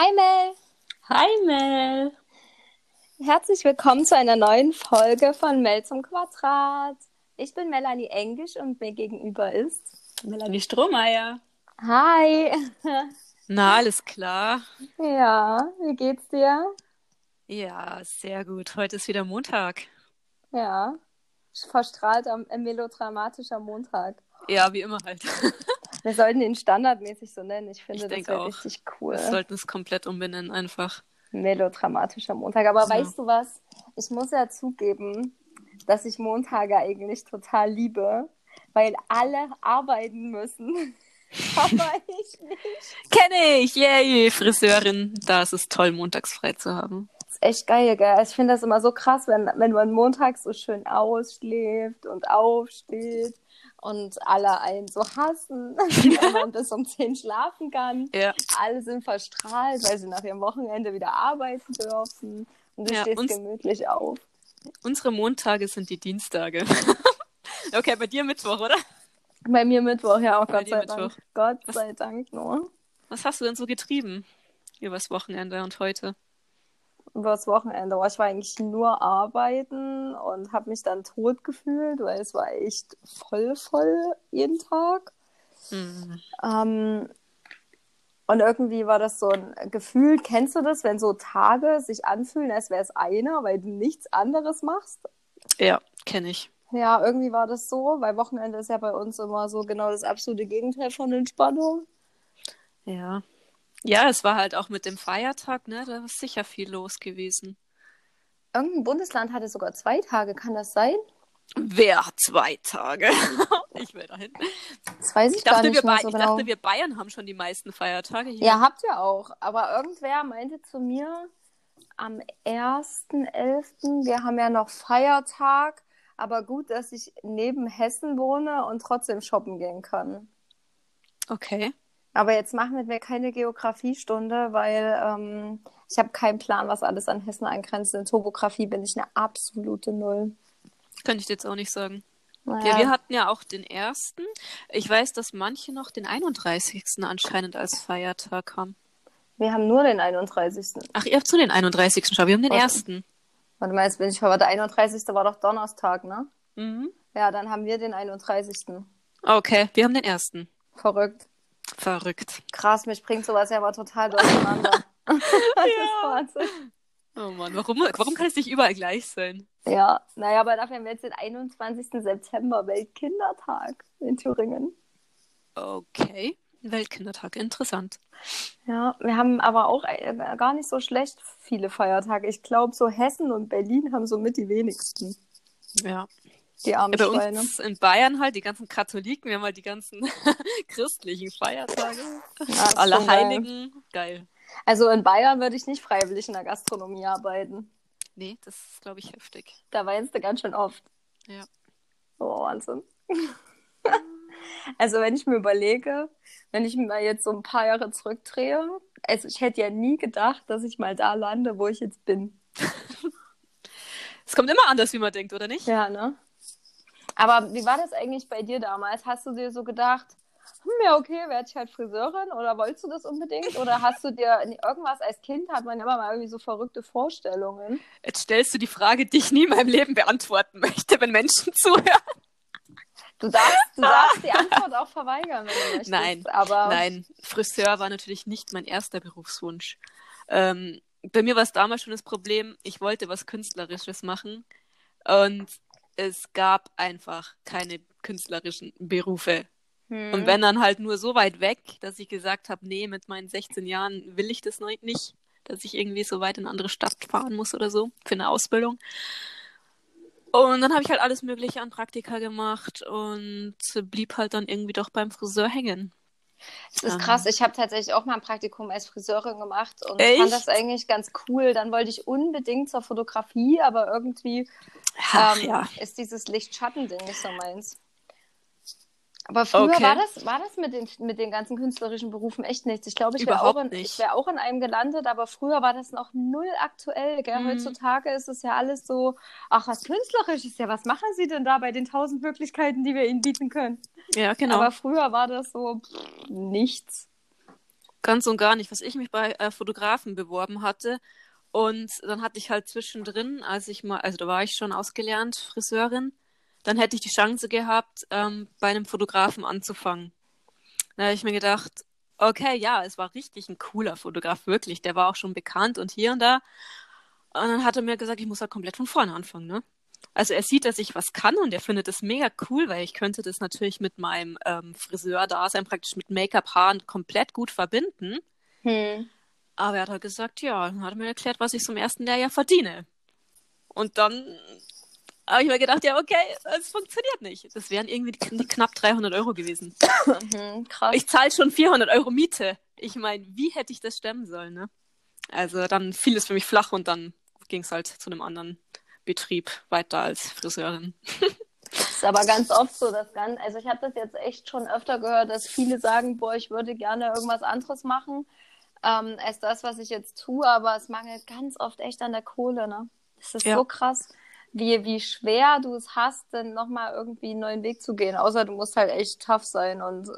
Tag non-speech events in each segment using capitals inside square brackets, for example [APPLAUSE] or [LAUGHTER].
Hi Mel! Hi Mel! Herzlich willkommen zu einer neuen Folge von Mel zum Quadrat. Ich bin Melanie Engisch und mir gegenüber ist Melanie Strohmeier. Hi! Na, alles klar? Ja, wie geht's dir? Ja, sehr gut. Heute ist wieder Montag. Ja, verstrahlt am äh, melodramatischer Montag. Ja, wie immer halt. [LAUGHS] Wir sollten ihn standardmäßig so nennen. Ich finde, ich das wäre richtig cool. Wir sollten es komplett umbenennen, einfach. Melodramatischer Montag. Aber Ja. weißt du was? Ich muss ja zugeben, dass ich Montage eigentlich total liebe, weil alle arbeiten müssen. [LAUGHS] Aber ich nicht. Kenne ich! Yay! Friseurin. Da ist es toll, montags frei zu haben. Das ist echt geil, gell? Ich finde das immer so krass, wenn, wenn man montags so schön ausschläft und aufsteht und alle einen so hassen, [LAUGHS] [LAUGHS] wenn man bis um 10 schlafen kann. Ja. Alle sind verstrahlt, weil sie nach ihrem Wochenende wieder arbeiten dürfen. Und du Ja, stehst uns- gemütlich auf. Unsere Montage sind die Dienstage. [LAUGHS] okay, bei dir Mittwoch, oder? Bei mir Mittwoch, ja, auch Bei Gott sei Mittwoch. Dank. Gott Was- sei Dank nur. Was hast du denn so getrieben? Übers Wochenende und heute? Übers Wochenende. Oh, ich war eigentlich nur arbeiten und habe mich dann tot gefühlt, weil es war echt voll, voll jeden Tag. Hm. Ähm, und irgendwie war das so ein Gefühl, kennst du das, wenn so Tage sich anfühlen, als wäre es einer, weil du nichts anderes machst? Ja, kenne ich. Ja, irgendwie war das so, weil Wochenende ist ja bei uns immer so genau das absolute Gegenteil von Entspannung. Ja. Ja, es war halt auch mit dem Feiertag, ne? Da ist sicher viel los gewesen. Irgendein Bundesland hatte sogar zwei Tage, kann das sein? Wer hat zwei Tage? [LAUGHS] ich will dahin. Das weiß ich, Ich gar dachte, nicht wir, mehr so ich genau. dachte, wir Bayern haben schon die meisten Feiertage hier. Ja, habt ihr auch. Aber irgendwer meinte zu mir am 1.11., wir haben ja noch Feiertag, aber gut, dass ich neben Hessen wohne und trotzdem shoppen gehen kann. Okay. Aber jetzt machen wir keine Geografiestunde, weil ähm, ich habe keinen Plan, was alles an Hessen angrenzt. In Topografie bin ich eine absolute Null. Könnte ich dir jetzt auch nicht sagen. Naja, Ja, wir hatten ja auch den ersten. Ich weiß, dass manche noch den 31. anscheinend als Feiertag haben. wir haben nur den 31. Ach, ihr habt so den 31. schon. Wir haben den Was? ersten. Warte mal, jetzt bin ich verwirrt. Der 31. war doch Donnerstag, ne? Mhm. Ja, dann haben wir den 31. Okay, wir haben den ersten. Verrückt. Verrückt. Krass, mich bringt sowas ja aber total durcheinander. [LAUGHS] das ist Wahnsinn. Oh Mann, warum, warum kann es nicht überall gleich sein? Ja, naja, aber dafür haben wir jetzt den 21. September, Weltkindertag in Thüringen. Okay. Weltkindertag, interessant. Ja, wir haben aber auch äh, gar nicht so schlecht viele Feiertage. Ich glaube, so Hessen und Berlin haben somit die wenigsten. Ja. Die armen Ja, bei Schweine. uns in Bayern halt die ganzen Katholiken, wir haben halt die ganzen [LAUGHS] christlichen Feiertage. Ja, Alle schon geil. Heiligen. Geil. Also in Bayern würde ich nicht freiwillig in der Gastronomie arbeiten. Nee, das ist, glaube ich, heftig. Da weinst du ganz schön oft. Ja. Oh, Wahnsinn. [LAUGHS] also wenn ich mir überlege, wenn ich mir jetzt so ein paar Jahre zurückdrehe, also ich hätte ja nie gedacht, dass ich mal da lande, wo ich jetzt bin. [LAUGHS] Es kommt immer anders, wie man denkt, oder nicht? Ja, ne? Aber wie war das eigentlich bei dir damals? Hast du dir so gedacht, hm, ja, okay, werde ich halt Friseurin oder wolltest du das unbedingt? Oder hast du dir irgendwas als Kind hat man immer mal irgendwie so verrückte Vorstellungen? Jetzt stellst du die Frage, die ich nie in meinem Leben beantworten möchte, wenn Menschen [LAUGHS] zuhören. Du darfst, du darfst die Antwort auch verweigern, wenn du möchtest. Nein, aber Nein, Friseur war natürlich nicht mein erster Berufswunsch. Ähm, bei mir war es damals schon das Problem, ich wollte was Künstlerisches machen und es gab einfach keine künstlerischen Berufe. Hm. Und wenn dann halt nur so weit weg, dass ich gesagt habe, nee, mit meinen 16 Jahren will ich das nicht, dass ich irgendwie so weit in eine andere Stadt fahren muss oder so für eine Ausbildung. Und dann habe ich halt alles Mögliche an Praktika gemacht und blieb halt dann irgendwie doch beim Friseur hängen. Das ist Ähm. krass. Ich habe tatsächlich auch mal ein Praktikum als Friseurin gemacht und Echt? fand das eigentlich ganz cool. Dann wollte ich unbedingt zur Fotografie, aber irgendwie Ach, ähm, ja. ist dieses Licht-Schatten-Ding nicht so meins. Aber früher Okay. war das, war das mit den, mit den ganzen künstlerischen Berufen echt nichts. Ich glaube, ich wäre auch, in- ich wär auch in einem gelandet, aber früher war das noch null aktuell. Gell? Mhm. Heutzutage ist es ja alles so, ach, was künstlerisches, ja, was machen Sie denn da bei den tausend Möglichkeiten, die wir Ihnen bieten können? Ja, genau. Aber früher war das so pff, nichts. Ganz und gar nicht. Was ich mich bei äh, Fotografen beworben hatte. Und dann hatte ich halt zwischendrin, als ich mal, also da war ich schon ausgelernt, Friseurin, dann hätte ich die Chance gehabt, ähm, bei einem Fotografen anzufangen. Da habe ich mir gedacht, okay, ja, es war richtig ein cooler Fotograf, wirklich. Der war auch schon bekannt und hier und da. Und dann hat er mir gesagt, ich muss halt komplett von vorne anfangen, ne? Also er sieht, dass ich was kann und er findet das mega cool, weil ich könnte das natürlich mit meinem ähm, Friseur-Dasein, praktisch mit Make-up-Haaren komplett gut verbinden. Hm. Aber er hat halt gesagt, ja, dann hat er mir erklärt, was ich zum ersten Lehrjahr verdiene. Und dann habe ich mir gedacht, ja, okay, es funktioniert nicht. Das wären irgendwie knapp 300 Euro gewesen. Mhm, krass. Ich zahle schon 400 Euro Miete. Ich meine, wie hätte ich das stemmen sollen, ne? Also dann fiel es für mich flach und dann ging es halt zu einem anderen Betrieb weiter als Friseurin. Das [LAUGHS] ist aber ganz oft so, dass ganz, also ich habe das jetzt echt schon öfter gehört, dass viele sagen, boah, ich würde gerne irgendwas anderes machen ähm, als das, was ich jetzt tue, aber es mangelt ganz oft echt an der Kohle, ne? Das ist ja. so krass, wie, wie schwer du es hast, dann nochmal irgendwie einen neuen Weg zu gehen, außer du musst halt echt tough sein und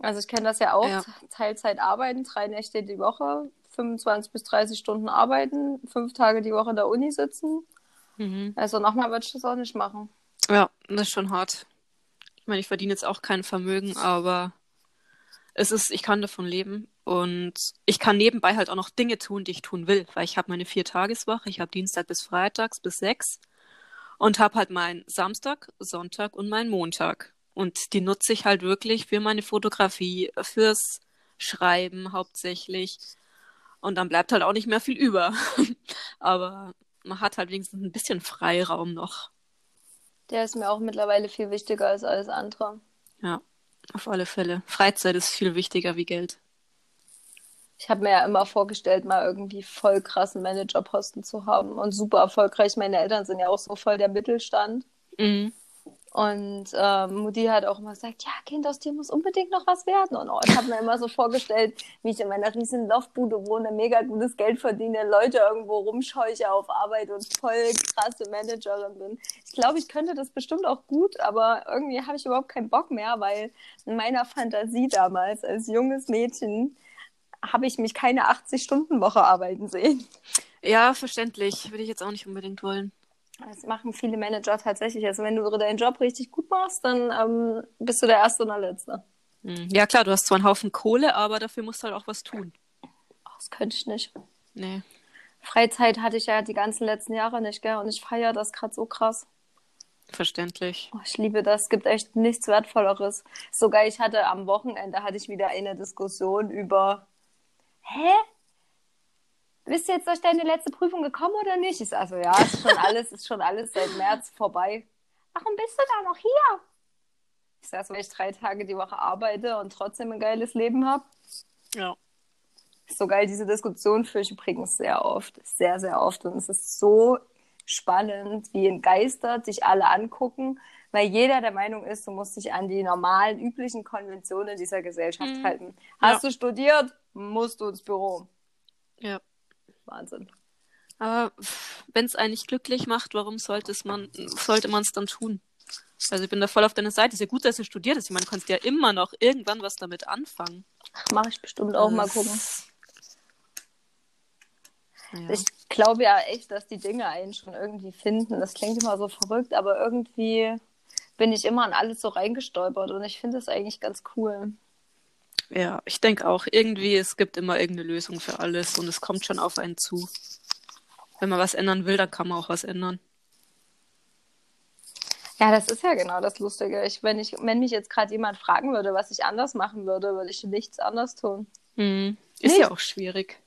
also ich kenne das ja auch, ja. Teilzeit arbeiten, drei Nächte die Woche, 25 bis 30 Stunden arbeiten, fünf Tage die Woche in der Uni sitzen. Mhm. Also nochmal würde ich das auch nicht machen. Ja, das ist schon hart. Ich meine, ich verdiene jetzt auch kein Vermögen, aber es ist, ich kann davon leben und ich kann nebenbei halt auch noch Dinge tun, die ich tun will, weil ich habe meine vier Tageswoche, ich habe Dienstag bis Freitags bis sechs und habe halt meinen Samstag, Sonntag und meinen Montag. Und die nutze ich halt wirklich für meine Fotografie, fürs Schreiben hauptsächlich. Und dann bleibt halt auch nicht mehr viel über. [LAUGHS] Aber man hat halt wenigstens ein bisschen Freiraum noch. Der ist mir auch mittlerweile viel wichtiger als alles andere. Ja, auf alle Fälle. Freizeit ist viel wichtiger wie Geld. Ich habe mir ja immer vorgestellt, mal irgendwie voll krassen Managerposten zu haben und super erfolgreich. Meine Eltern sind ja auch so voll der Mittelstand. Mhm. Und ähm, Mutti hat auch immer gesagt, ja, Kind, aus dir muss unbedingt noch was werden. Und oh, ich habe mir immer so vorgestellt, wie ich in meiner riesen Loftbude wohne, mega gutes Geld verdiene, Leute irgendwo rumscheuche auf Arbeit und voll krasse Managerin bin. Ich glaube, ich könnte das bestimmt auch gut, aber irgendwie habe ich überhaupt keinen Bock mehr, weil in meiner Fantasie damals als junges Mädchen habe ich mich keine 80-Stunden-Woche arbeiten sehen. Ja, verständlich. Würde ich jetzt auch nicht unbedingt wollen. Das machen viele Manager tatsächlich. Also wenn du deinen Job richtig gut machst, dann ähm, bist du der Erste und der Letzte. Hm. Ja klar, du hast zwar einen Haufen Kohle, aber dafür musst du halt auch was tun. das könnte ich nicht. Nee. Freizeit hatte ich ja die ganzen letzten Jahre nicht, gell? Und ich feiere das gerade so krass. Verständlich. Oh, ich liebe das. Es gibt echt nichts Wertvolleres. Sogar ich hatte am Wochenende hatte ich wieder eine Diskussion über Hä? bist du jetzt durch deine letzte Prüfung gekommen oder nicht? Ich sage so, ja, ist schon alles, ist schon alles seit März vorbei. Warum bist du da noch hier? Ich sage so, weil ich drei Tage die Woche arbeite und trotzdem ein geiles Leben habe. Ja. So geil, diese Diskussion führe ich übrigens sehr oft. Sehr, sehr oft. Und es ist so spannend, wie entgeistert sich alle angucken, weil jeder der Meinung ist, du musst dich an die normalen, üblichen Konventionen dieser Gesellschaft mhm. halten. Hast ja. du studiert, musst du ins Büro. Ja. Wahnsinn. Aber wenn es eigentlich glücklich macht, warum sollte man sollte man es dann tun? Also ich bin da voll auf deiner Seite. Ist ja gut, dass du studiert hast. Ich meine, du kannst ja immer noch irgendwann was damit anfangen. Mache ich bestimmt auch das... mal gucken. Ja. Ich glaube ja echt, dass die Dinge einen schon irgendwie finden. Das klingt immer so verrückt, aber irgendwie bin ich immer an alles so reingestolpert und ich finde es eigentlich ganz cool. Ja, ich denke auch, irgendwie, es gibt immer irgendeine Lösung für alles und es kommt schon auf einen zu. Wenn man was ändern will, dann kann man auch was ändern. Ja, das ist ja genau das Lustige. Ich, wenn, ich, wenn mich jetzt gerade jemand fragen würde, was ich anders machen würde, würde ich nichts anders tun. Hm. Ist Nicht? ja auch schwierig.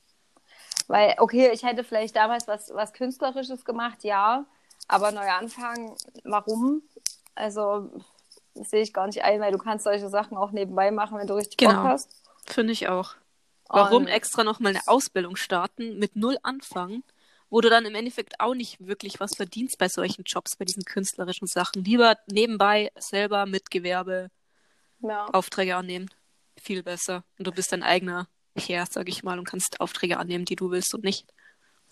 Weil, okay, ich hätte vielleicht damals was, was Künstlerisches gemacht, ja, aber neu anfangen, warum? Also, das sehe ich gar nicht ein, weil du kannst solche Sachen auch nebenbei machen, wenn du richtig genau. Bock hast. Finde ich auch. Warum Und... extra nochmal eine Ausbildung starten, mit null anfangen, wo du dann im Endeffekt auch nicht wirklich was verdienst bei solchen Jobs, bei diesen künstlerischen Sachen. Lieber nebenbei selber mit Gewerbe ja. Aufträge annehmen. Viel besser. Und du bist dein eigener Herr, sag ich mal, und kannst Aufträge annehmen, die du willst und nicht.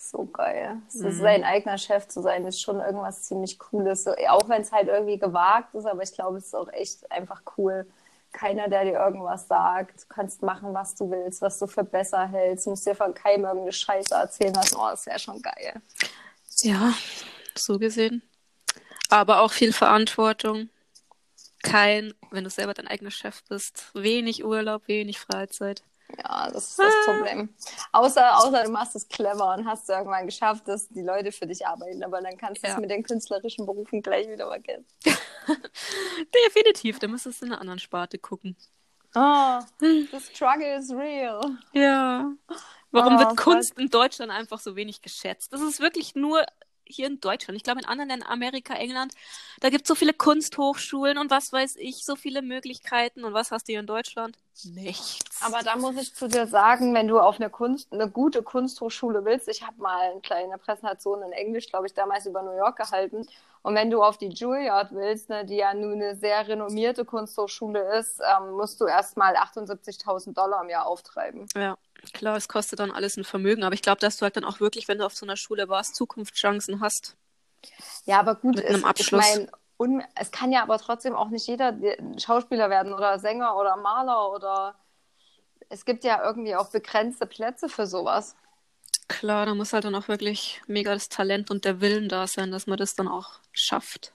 So geil. So mhm. sein eigener Chef zu sein, ist schon irgendwas ziemlich Cooles. So, auch wenn es halt irgendwie gewagt ist, aber ich glaube, es ist auch echt einfach cool, keiner, der dir irgendwas sagt. Du kannst machen, was du willst, was du für besser hältst. Du musst dir von keinem irgendeine Scheiße erzählen lassen. Oh, das wäre schon geil. Ja, so gesehen. Aber auch viel Verantwortung. Kein, wenn du selber dein eigener Chef bist, wenig Urlaub, wenig Freizeit. Ja, das ist das ah. Problem. Außer, außer du machst es clever und hast du irgendwann geschafft, dass die Leute für dich arbeiten, aber dann kannst du ja. es mit den künstlerischen Berufen gleich wieder vergessen. [LAUGHS] Definitiv, da müsstest du in einer anderen Sparte gucken. Oh, the struggle is real. Ja. Warum oh, wird Kunst in Deutschland einfach so wenig geschätzt? Das ist wirklich nur hier in Deutschland. Ich glaube, in anderen Ländern, Amerika, England, da gibt es so viele Kunsthochschulen und was weiß ich, so viele Möglichkeiten. Und was hast du hier in Deutschland? Nichts. Aber da muss ich zu dir sagen, wenn du auf eine Kunst, eine gute Kunsthochschule willst, ich habe mal eine kleine Präsentation in Englisch, glaube ich, damals über New York gehalten. Und wenn du auf die Juilliard willst, ne, die ja nun eine sehr renommierte Kunsthochschule ist, ähm, musst du erstmal 78.000 Dollar im Jahr auftreiben. Ja. Klar, es kostet dann alles ein Vermögen, aber ich glaube, dass du halt dann auch wirklich, wenn du auf so einer Schule warst, Zukunftschancen hast. Ja, aber gut, mit einem Abschluss. ich mein, es kann ja aber trotzdem auch nicht jeder Schauspieler werden oder Sänger oder Maler oder es gibt ja irgendwie auch begrenzte Plätze für sowas. Klar, da muss halt dann auch wirklich mega das Talent und der Willen da sein, dass man das dann auch schafft.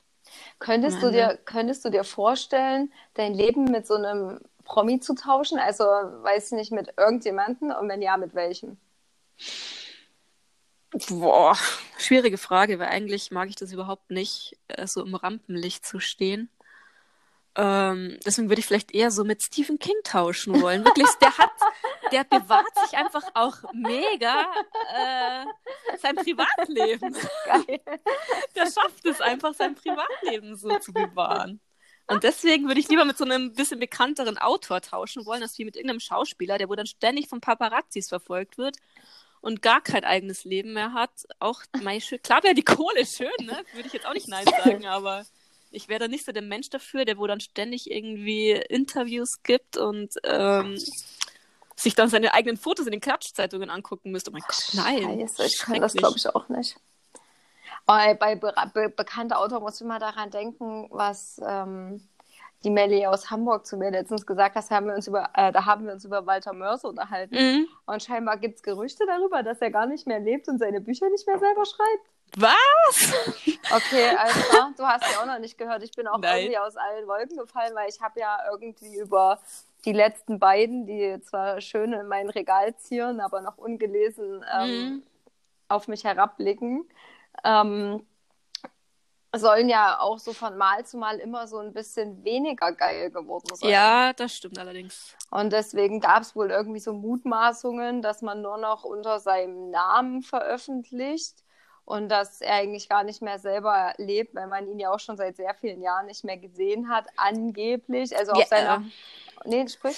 Könntest du dir, könntest du dir vorstellen, dein Leben mit so einem Promi zu tauschen? Also, weiß ich nicht, mit irgendjemanden und wenn ja, mit welchem? Boah, schwierige Frage, weil eigentlich mag ich das überhaupt nicht, äh, so im Rampenlicht zu stehen. Ähm, deswegen würde ich vielleicht eher so mit Stephen King tauschen wollen. Wirklich, der hat, [LAUGHS] der bewahrt sich einfach auch mega äh, sein Privatleben. Geil. Der schafft es einfach, sein Privatleben so zu bewahren. Und deswegen würde ich lieber mit so einem bisschen bekannteren Autor tauschen wollen, als wie mit irgendeinem Schauspieler, der wo dann ständig von Paparazzis verfolgt wird und gar kein eigenes Leben mehr hat. Auch, mein, klar wäre die Kohle schön, ne? Würde ich jetzt auch nicht nein [LAUGHS] sagen, aber ich wäre da nicht so der Mensch dafür, der wo dann ständig irgendwie Interviews gibt und ähm, sich dann seine eigenen Fotos in den Klatschzeitungen angucken müsste. Oh mein Gott, nein. Scheiße, ich kann das glaube ich auch nicht. Bei, bei be be bekannter Autor muss ich immer daran denken, was ähm, die Melli aus Hamburg zu mir letztens gesagt hat, haben wir uns über, äh, da haben wir uns über Walter Mörs unterhalten. Mhm. Und scheinbar gibt es Gerüchte darüber, dass er gar nicht mehr lebt und seine Bücher nicht mehr selber schreibt. Was? Okay, also du hast ja auch noch nicht gehört. Ich bin auch Nein. irgendwie aus allen Wolken gefallen, weil ich habe ja irgendwie über die letzten beiden, die zwar schön in mein Regal zieren, aber noch ungelesen ähm, mhm. auf mich herabblicken, ähm, sollen ja auch so von Mal zu Mal immer so ein bisschen weniger geil geworden sein. Ja, das stimmt allerdings. Und deswegen gab es wohl irgendwie so Mutmaßungen, dass man nur noch unter seinem Namen veröffentlicht und dass er eigentlich gar nicht mehr selber lebt, weil man ihn ja auch schon seit sehr vielen Jahren nicht mehr gesehen hat, angeblich. Also auf ja, seiner. Nee, sprich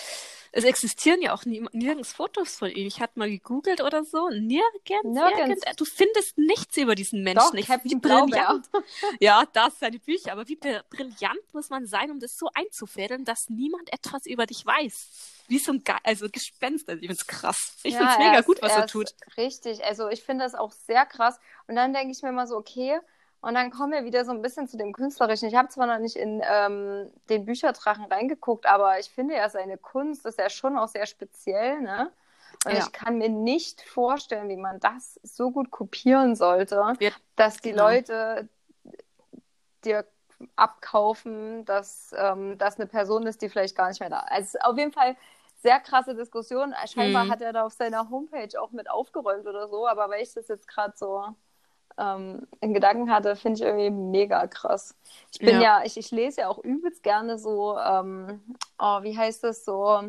es existieren ja auch nie, nirgends Fotos von ihm. Ich hatte mal gegoogelt oder so. Nirgends, nirgends. Du findest nichts über diesen Menschen. Doch, ich, wie brillant. [LAUGHS] ja, das seine Bücher. Aber wie brillant muss man sein, um das so einzufädeln, dass niemand etwas über dich weiß. Wie so ein Ge also Gespenst. Also ich finde es krass. Ich ja, finde es mega gut, was er, er tut. Richtig. Also ich finde das auch sehr krass. Und dann denke ich mir mal so, okay, und dann kommen wir wieder so ein bisschen zu dem Künstlerischen. Ich habe zwar noch nicht in ähm, den Bücherdrachen reingeguckt, aber ich finde ja, seine Kunst ist ja schon auch sehr speziell, ne? Und ja. ich kann mir nicht vorstellen, wie man das so gut kopieren sollte, ja. dass die genau. Leute dir abkaufen, dass ähm, das eine Person ist, die vielleicht gar nicht mehr da ist. Also auf jeden Fall sehr krasse Diskussion. Scheinbar mhm. hat er da auf seiner Homepage auch mit aufgeräumt oder so, aber weil ich das jetzt gerade so ähm, in Gedanken hatte, finde ich irgendwie mega krass. Ich bin ja, ja ich, ich, lese ja auch übelst gerne so, ähm, oh, wie heißt das so? Oh,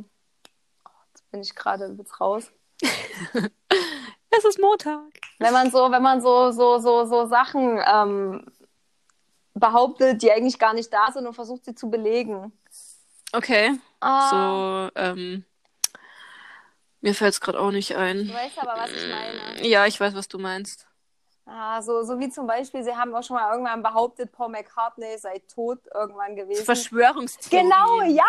jetzt bin ich gerade übelst raus. [LAUGHS] es ist Montag. Wenn man so, wenn man so, so, so, so Sachen ähm, behauptet, die eigentlich gar nicht da sind und versucht sie zu belegen. Okay. Ah. So, ähm, mir fällt es gerade auch nicht ein. Du weißt aber, was ich meine. Ja, ich weiß, was du meinst. Ah, so, so wie zum Beispiel, sie haben auch schon mal irgendwann behauptet, Paul McCartney sei tot irgendwann gewesen. Verschwörungstheorie. Genau, ja,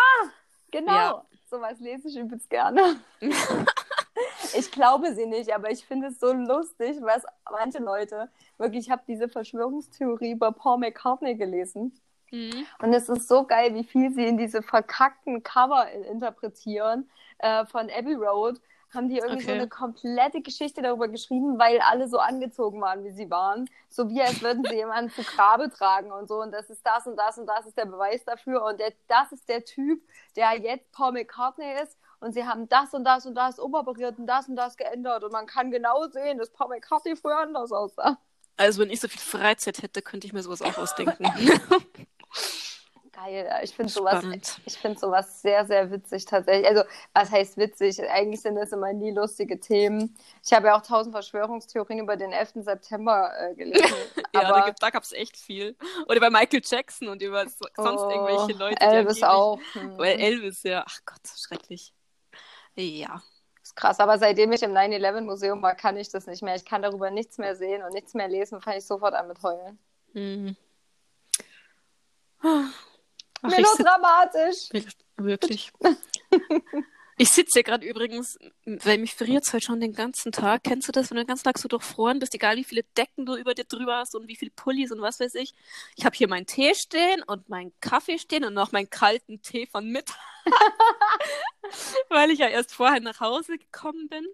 genau. Ja. Sowas lese ich übelst gerne. [LAUGHS] ich glaube sie nicht, aber ich finde es so lustig, weil manche Leute, wirklich, ich habe diese Verschwörungstheorie über Paul McCartney gelesen. Mhm. Und es ist so geil, wie viel sie in diese verkackten Cover interpretieren äh, von Abbey Road. Haben die irgendwie so Okay. eine komplette Geschichte darüber geschrieben, weil alle so angezogen waren, wie sie waren. So wie als würden sie [LAUGHS] jemanden zu Grabe tragen und so. Und das ist das und das und das ist der Beweis dafür. Und der, das ist der Typ, der jetzt Paul McCartney ist. Und sie haben das und das und das umoperiert und das und das geändert. Und man kann genau sehen, dass Paul McCartney früher anders aussah. Also wenn ich so viel Freizeit hätte, könnte ich mir sowas auch ausdenken. [LAUGHS] [LAUGHS] Geil, ich finde sowas, ich finde sowas sehr, sehr witzig tatsächlich. Also, was heißt witzig? Eigentlich sind das immer nie lustige Themen. Ich habe ja auch tausend Verschwörungstheorien über den 11. September äh, gelesen. [LAUGHS] Ja, da, aber da gab es echt viel. Oder bei Michael Jackson und über so, sonst oh, irgendwelche Leute. Elvis auch. Hm. Weil Elvis, ja. Ach Gott, schrecklich. Ja. ist krass. Aber seitdem ich im 9-11-Museum war, kann ich das nicht mehr. Ich kann darüber nichts mehr sehen und nichts mehr lesen. Fange ich sofort an mit heulen. Hm. Ach, ich Melodramatisch. Wirklich. Ich sitze hier gerade übrigens, weil mich friert heute schon den ganzen Tag. Kennst du das, wenn du den ganzen Tag so durchfroren bist, egal wie viele Decken du über dir drüber hast und wie viele Pullis und was weiß ich. Ich habe hier meinen Tee stehen und meinen Kaffee stehen und noch meinen kalten Tee von Mittag. [LAUGHS] weil ich ja erst vorher nach Hause gekommen bin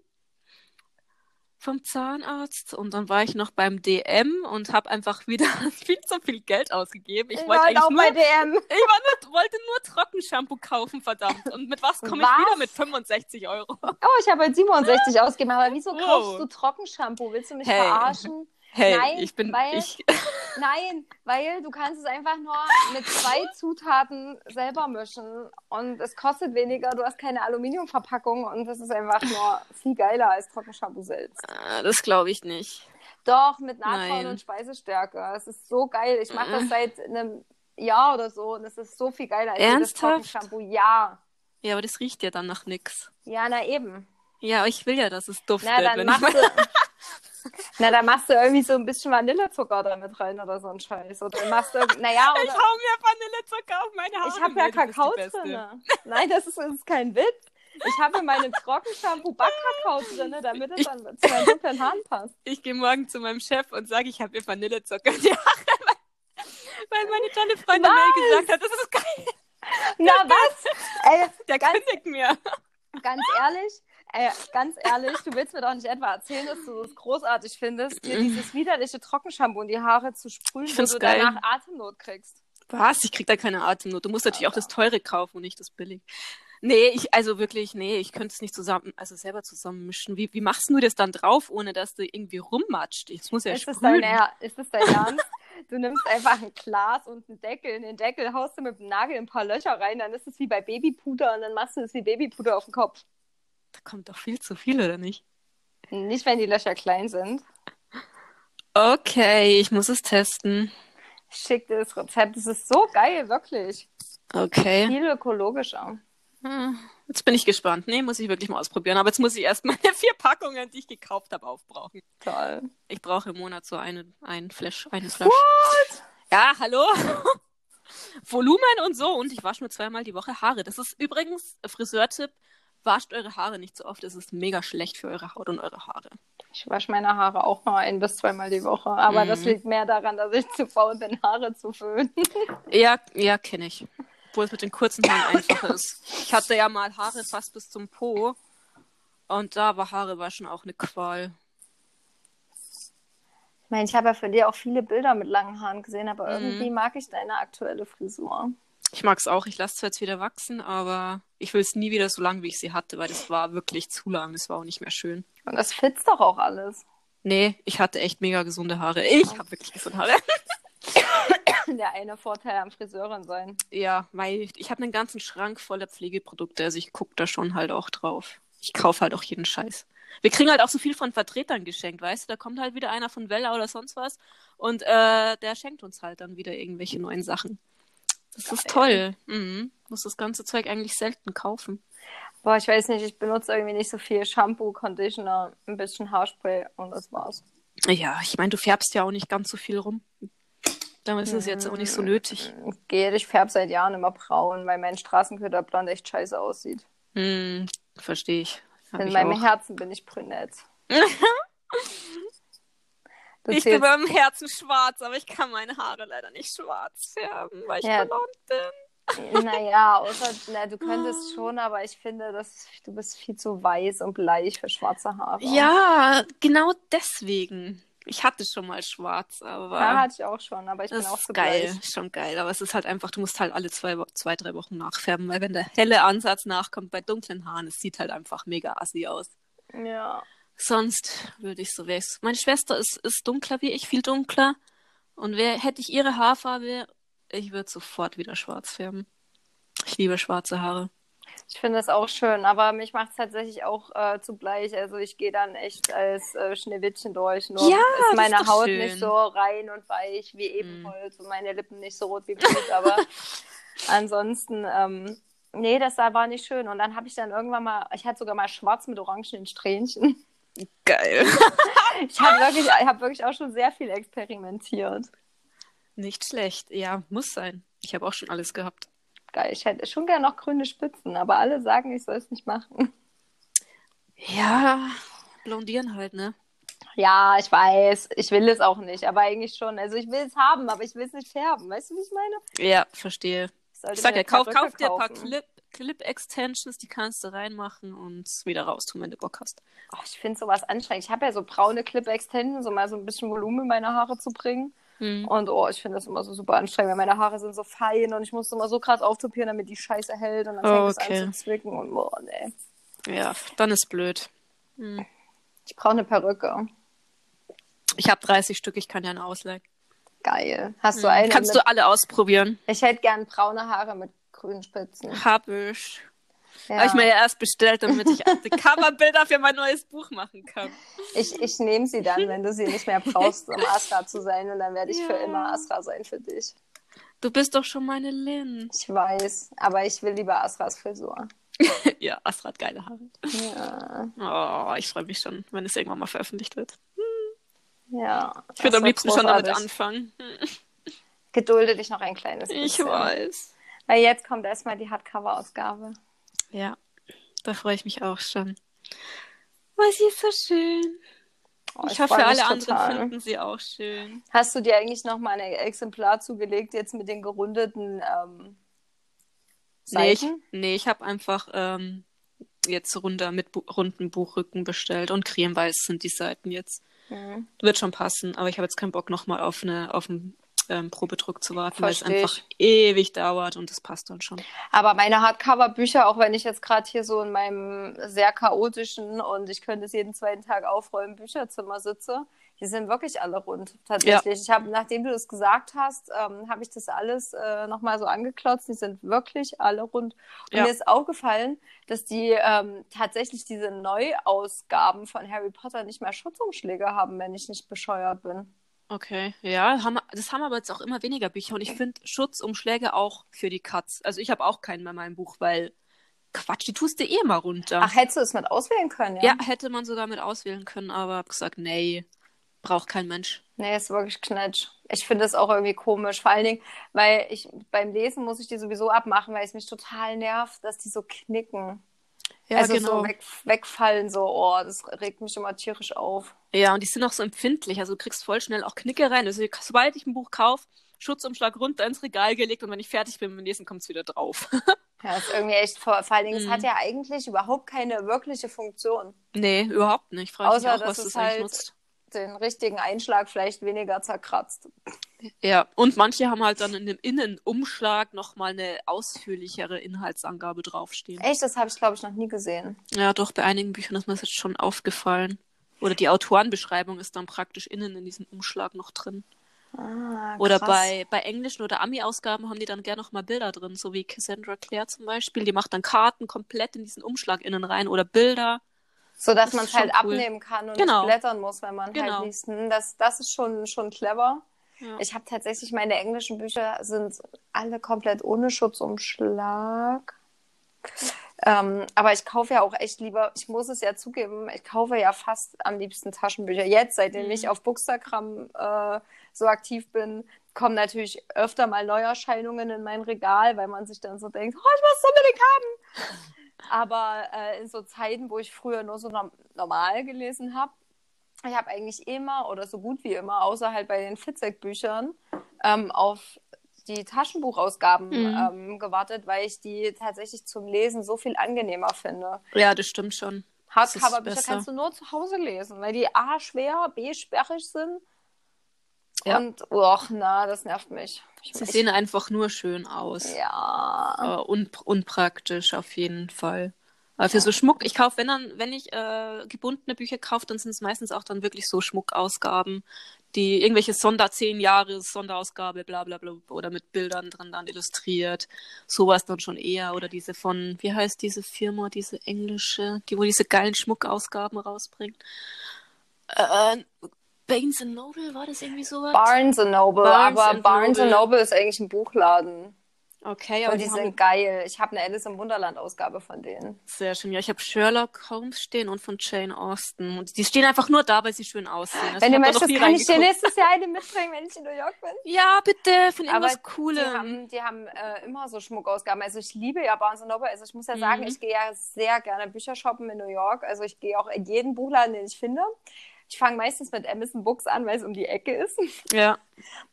vom Zahnarzt und dann war ich noch beim DM und habe einfach wieder [LAUGHS] viel zu viel Geld ausgegeben. Ich, Ich wollte eigentlich auch nur bei DM. [LAUGHS] ich nur, wollte nur Trockenshampoo kaufen, verdammt. Und mit was komme ich wieder? Mit 65 Euro. Oh, ich habe halt 67 [LAUGHS] ausgegeben. Aber wieso Wow. kaufst du Trockenshampoo? Willst du mich Hey. verarschen? Hey, Nein, ich bin. weil- Ich, [LAUGHS] Nein, weil du kannst es einfach nur mit zwei Zutaten selber mischen und es kostet weniger, du hast keine Aluminiumverpackung und das ist einfach nur viel geiler als Trockenshampoo selbst. Ah, das glaube ich nicht. Doch, mit Natron und Speisestärke. Es ist so geil. Ich mache das Mhm. seit einem Jahr oder so und es ist so viel geiler als Ernsthaft? Trockenshampoo. Ja. Ja, aber das riecht ja dann nach nix. Ja, na eben. Ja, ich will ja, dass es duftet. Na, dann wenn ich machst du. [LAUGHS] Na, dann machst du irgendwie so ein bisschen Vanillezucker damit rein oder so ein Scheiß. Oder machst du, naja, Ich oder hau mir Vanillezucker auf meine Haare. ich habe ja Kakao drin. Nein, das ist, das ist kein Witz. Ich habe in meinem Trockenshampoo Backkakao drin, damit es Ich- dann zu meinen dunklen Haaren passt. Ich gehe morgen zu meinem Chef und sage, ich habe mir Vanillezucker in die Haare, [LAUGHS] weil, weil meine tolle Freundin Mel gesagt hat, das ist geil. Na was? [LAUGHS] Ey, Der Ganz- kündigt mir. ganz ehrlich, äh, ganz ehrlich, du willst mir doch nicht etwa erzählen, dass du es großartig findest, dir dieses widerliche Trockenshampoo in die Haare zu sprühen, find's du geil. danach Atemnot kriegst. Was? Ich krieg da keine Atemnot. Du musst natürlich auch das teure kaufen und nicht das billig. Nee, ich, also wirklich, nee, ich könnte es nicht zusammen, also selber zusammenmischen. Wie, wie machst du das dann drauf, ohne dass du irgendwie rummatscht? Ich muss ja ist, das sprühen. dein, Er- ist das dein Ernst? Du nimmst einfach ein Glas und einen Deckel. In den Deckel haust du mit dem Nagel ein paar Löcher rein, dann ist es wie bei Babypuder und dann machst du es wie Babypuder auf den Kopf. Da kommt doch viel zu viel, oder nicht? Nicht, wenn die Löcher klein sind. Okay, ich muss es testen. Schick dir das Rezept. Das ist so geil, wirklich. Okay. Viel ökologischer. Hm, Jetzt bin ich gespannt. Nee, muss ich wirklich mal ausprobieren. Aber jetzt muss ich erst [LAUGHS] meine vier Packungen, die ich gekauft habe, aufbrauchen. Toll. Ich brauche im Monat so eine, einen Flash, eine Flasche. Ja, hallo? [LAUGHS] Volumen und so. Und ich wasche nur zweimal die Woche Haare. Das ist übrigens Friseurtipp. Wascht eure Haare nicht so oft. Das ist mega schlecht für eure Haut und eure Haare. Ich wasche meine Haare auch nur ein bis zweimal die Woche. Aber Mhm. das liegt mehr daran, dass ich zu faul bin, Haare zu föhnen. [LAUGHS] Ja, ja, kenne ich. Obwohl es mit den kurzen Haaren einfacher ist. Ich hatte ja mal Haare fast bis zum Po. Und da war Haare waschen auch eine Qual. Ich meine, ich habe ja von dir auch viele Bilder mit langen Haaren gesehen, aber Mhm. irgendwie mag ich deine aktuelle Frisur. Ich mag es auch. Ich lasse zwar jetzt wieder wachsen, aber ich will es nie wieder so lang, wie ich sie hatte, weil das war wirklich zu lang. Das war auch nicht mehr schön. Und das fitzt doch auch alles. Nee, ich hatte echt mega gesunde Haare. Ich habe wirklich gesunde Haare. [LAUGHS] Der eine Vorteil am Friseurin sein. Ja, weil ich habe einen ganzen Schrank voller Pflegeprodukte. Also ich gucke da schon halt auch drauf. Ich kaufe halt auch jeden Scheiß. Wir kriegen halt auch so viel von Vertretern geschenkt, weißt du? Da kommt halt wieder einer von Wella oder sonst was und äh, der schenkt uns halt dann wieder irgendwelche neuen Sachen. Das ist toll. Mhm. Muss das ganze Zeug eigentlich selten kaufen. Boah, ich weiß nicht, ich benutze irgendwie nicht so viel Shampoo, Conditioner, ein bisschen Haarspray und das war's. Ja, ich meine, du färbst ja auch nicht ganz so viel rum. Damit ist es jetzt auch nicht so nötig. Geht, ich färbe seit Jahren immer braun, weil mein Straßenköderblond echt scheiße aussieht. Hm, verstehe ich. Hab In ich meinem auch. Herzen bin ich brünett. [LAUGHS] Du ich bin zählst- beim Herzen schwarz, aber ich kann meine Haare leider nicht schwarz färben, weil ich Ja. blond bin. Naja, außer, na, du Ah. könntest schon, aber ich finde, dass du bist viel zu weiß und bleich für schwarze Haare. Ja, genau deswegen. Ich hatte schon mal schwarz, aber Ja, hatte ich auch schon, aber ich bin auch zu geil, bleich. schon geil. Aber es ist halt einfach, du musst halt alle zwei, zwei, drei Wochen nachfärben, weil wenn der helle Ansatz nachkommt bei dunklen Haaren, es sieht halt einfach mega assi aus. Ja. Sonst würde ich so wechseln. Meine Schwester ist, ist dunkler wie ich, viel dunkler. Und wer, hätte ich ihre Haarfarbe, ich würde sofort wieder schwarz färben. Ich liebe schwarze Haare. Ich finde das auch schön, aber mich macht es tatsächlich auch äh, zu bleich. Also ich gehe dann echt als äh, Schneewittchen durch. Nur Ja, ist meine ist Haut schön. nicht so rein und weich wie Mm. Ebenholz und meine Lippen nicht so rot wie Blut. aber [LAUGHS] ansonsten, ähm, nee, das da war nicht schön. Und dann habe ich dann irgendwann mal, ich hatte sogar mal schwarz mit orangenen Strähnchen. Geil. [LAUGHS] Ich habe wirklich, ich hab wirklich auch schon sehr viel experimentiert. Nicht schlecht. Ja, muss sein. Ich habe auch schon alles gehabt. Geil, ich hätte schon gerne noch grüne Spitzen, aber alle sagen, ich soll es nicht machen. Ja, blondieren halt, ne? Ja, ich weiß, ich will es auch nicht, aber eigentlich schon. Also ich will es haben, aber ich will es nicht färben. Weißt du, wie ich meine? Ja, verstehe. sollte Ich sag ja, kauf, kauf dir ein paar kaufen. Clip, Clip-Extensions, die kannst du reinmachen und wieder raus tun, wenn du Bock hast. Oh, ich finde sowas anstrengend. Ich habe ja so braune Clip-Extensions, um mal so ein bisschen Volumen in meine Haare zu bringen. Hm. Und oh, ich finde das immer so super anstrengend, weil meine Haare sind so fein und ich muss immer so krass auftupieren, damit die Scheiße hält und dann fängt es Okay. an zu zwicken und boah, nee. Ja, dann ist blöd. Hm. Ich brauche eine Perücke. Ich habe 30 Stück, ich kann ja eine ausleihen. Geil. Hast du Hm. eine? Kannst mit... du alle ausprobieren. Ich hätte gern braune Haare mit grünen Spitzen. Hab ich. Ja. Habe ich mir ja erst bestellt, damit ich die Coverbilder für mein neues Buch machen kann. Ich, ich nehme sie dann, wenn du sie nicht mehr brauchst, um Asra zu sein. Und dann werde ich für Ja. immer Asra sein für dich. Du bist doch schon meine Lynn. Ich weiß, aber ich will lieber Asras Frisur. [LAUGHS] ja, Astra hat geile Haare. Ja, Oh, ich freue mich schon, wenn es irgendwann mal veröffentlicht wird. ja. Ich würde am liebsten schon damit großartig. anfangen. Gedulde dich noch ein kleines Ich bisschen. weiß. Weil jetzt kommt erstmal die Hardcover-Ausgabe. Ja, da freue ich mich auch schon. Oh, sie ist so schön. Oh, ich, hoffe, freu mich alle anderen finden sie auch schön. Hast du dir eigentlich noch mal ein Exemplar zugelegt, jetzt mit den gerundeten ähm, Nee, ich, Seiten? nee, ich habe einfach ähm, jetzt runter mit Bu runden Buchrücken bestellt und cremeweiß sind die Seiten jetzt. Mhm. Wird schon passen, aber ich habe jetzt keinen Bock nochmal auf eine auf einen ähm, Probedruck zu warten, weil es einfach ich. ewig dauert und das passt dann schon. Aber meine Hardcover-Bücher, auch wenn ich jetzt gerade hier so in meinem sehr chaotischen und ich könnte es jeden zweiten Tag aufräumen Bücherzimmer sitze, die sind wirklich alle rund tatsächlich. Ich habe, nachdem du das gesagt hast, ähm, habe ich das alles äh, nochmal so angeklotzt. Die sind wirklich alle rund. Und Ja. mir ist aufgefallen, dass die ähm, tatsächlich diese Neuausgaben von Harry Potter nicht mehr Schutzumschläge haben, wenn ich nicht bescheuert bin. Okay, ja, haben, das haben aber jetzt auch immer weniger Bücher und ich finde Schutzumschläge auch für die Katz. Also ich habe auch keinen in meinem Buch, weil Quatsch, die tust du eh mal runter. Ach, hättest du es mit auswählen können, ja? ja, hätte man sogar mit auswählen können, aber hab gesagt, nee, braucht kein Mensch. Nee, ist wirklich knatsch. Ich finde das auch irgendwie komisch. Vor allen Dingen, weil ich beim Lesen muss ich die sowieso abmachen, weil es mich total nervt, dass die so knicken. Ja, also genau. so weg, wegfallen, so, oh, das regt mich immer tierisch auf. Ja, und die sind auch so empfindlich. Also du kriegst voll schnell auch Knicke rein. Also sobald ich ein Buch kaufe, Schutzumschlag runter ins Regal gelegt und wenn ich fertig bin dem Lesen, kommt es wieder drauf. [LAUGHS] Ja, ist irgendwie echt, vor, vor allen Dingen, es Mhm. hat ja eigentlich überhaupt keine wirkliche Funktion. nee, überhaupt nicht. Ich frage mich Außer, auch, dass was es das eigentlich halt- nutzt. Den richtigen Einschlag vielleicht weniger zerkratzt. Ja, und manche haben halt dann in dem Innenumschlag nochmal eine ausführlichere Inhaltsangabe draufstehen. Echt, das habe ich, glaube ich, noch nie gesehen. Ja, doch, bei einigen Büchern ist mir das jetzt schon aufgefallen. Oder die Autorenbeschreibung ist dann praktisch innen in diesem Umschlag noch drin. Ah, Oder bei, bei englischen oder Ami-Ausgaben haben die dann gerne nochmal Bilder drin, so wie Cassandra Clare zum Beispiel. Die macht dann Karten komplett in diesen Umschlag innen rein oder Bilder. So dass Das man es halt cool. abnehmen kann und Genau. nicht blättern muss, wenn man Genau. halt liest. Hm, Das, das ist schon, schon clever. Ja. Ich habe tatsächlich, meine englischen Bücher sind alle komplett ohne Schutzumschlag. Ähm, aber ich kaufe ja auch echt lieber, ich muss es ja zugeben, ich kaufe ja fast am liebsten Taschenbücher. Jetzt, seitdem Mhm. ich auf Bookstagram äh, so aktiv bin, kommen natürlich öfter mal Neuerscheinungen in mein Regal, weil man sich dann so denkt, oh, ich muss es unbedingt haben. Aber äh, in so Zeiten, wo ich früher nur so norm normal gelesen habe, ich habe eigentlich immer oder so gut wie immer, außer halt bei den Fitzek-Büchern, ähm, auf die Taschenbuchausgaben Mhm. ähm, gewartet, weil ich die tatsächlich zum Lesen so viel angenehmer finde. Ja, das stimmt schon. Hardcover-Bücher kannst du nur zu Hause lesen, weil die A schwer, B sperrig sind. Ja. Und, och, na, das nervt mich. Ich, Sie ich, sehen einfach nur schön aus. ja. Äh, un unpraktisch auf jeden Fall. Aber für so Schmuck, ich kaufe, wenn dann, wenn ich äh, gebundene Bücher kaufe, dann sind es meistens auch dann wirklich so Schmuckausgaben, die irgendwelche Sonder 10 Jahre Sonderausgabe, bla bla bla, oder mit Bildern drin dann illustriert. Sowas dann schon eher. Oder diese von, wie heißt diese Firma, diese englische, die wo diese geilen Schmuckausgaben rausbringt. Äh, Baines Noble, war das irgendwie sowas? Barnes Noble, Barnes aber Barnes Noble. Noble ist eigentlich ein Buchladen. Okay, aber Und die die sind haben geil. Ich habe eine Alice im Wunderland Ausgabe von denen. Sehr schön. Ja, ich habe Sherlock Holmes stehen und von Jane Austen. Und die stehen einfach nur da, weil sie schön aussehen. Also Wenn du möchtest, kann ich dir nächstes Jahr eine mitbringen, wenn ich in New York bin. Ja, bitte, von Aber irgendwas Coolem. Die haben, die haben äh, immer so Schmuckausgaben. Also ich liebe ja Barnes Noble. Also ich muss ja sagen, Mhm. ich gehe ja sehr gerne Bücher shoppen in New York. Also ich gehe auch in jeden Buchladen, den ich finde. Ich fange meistens mit Amazon Books an, weil es um die Ecke ist. Ja.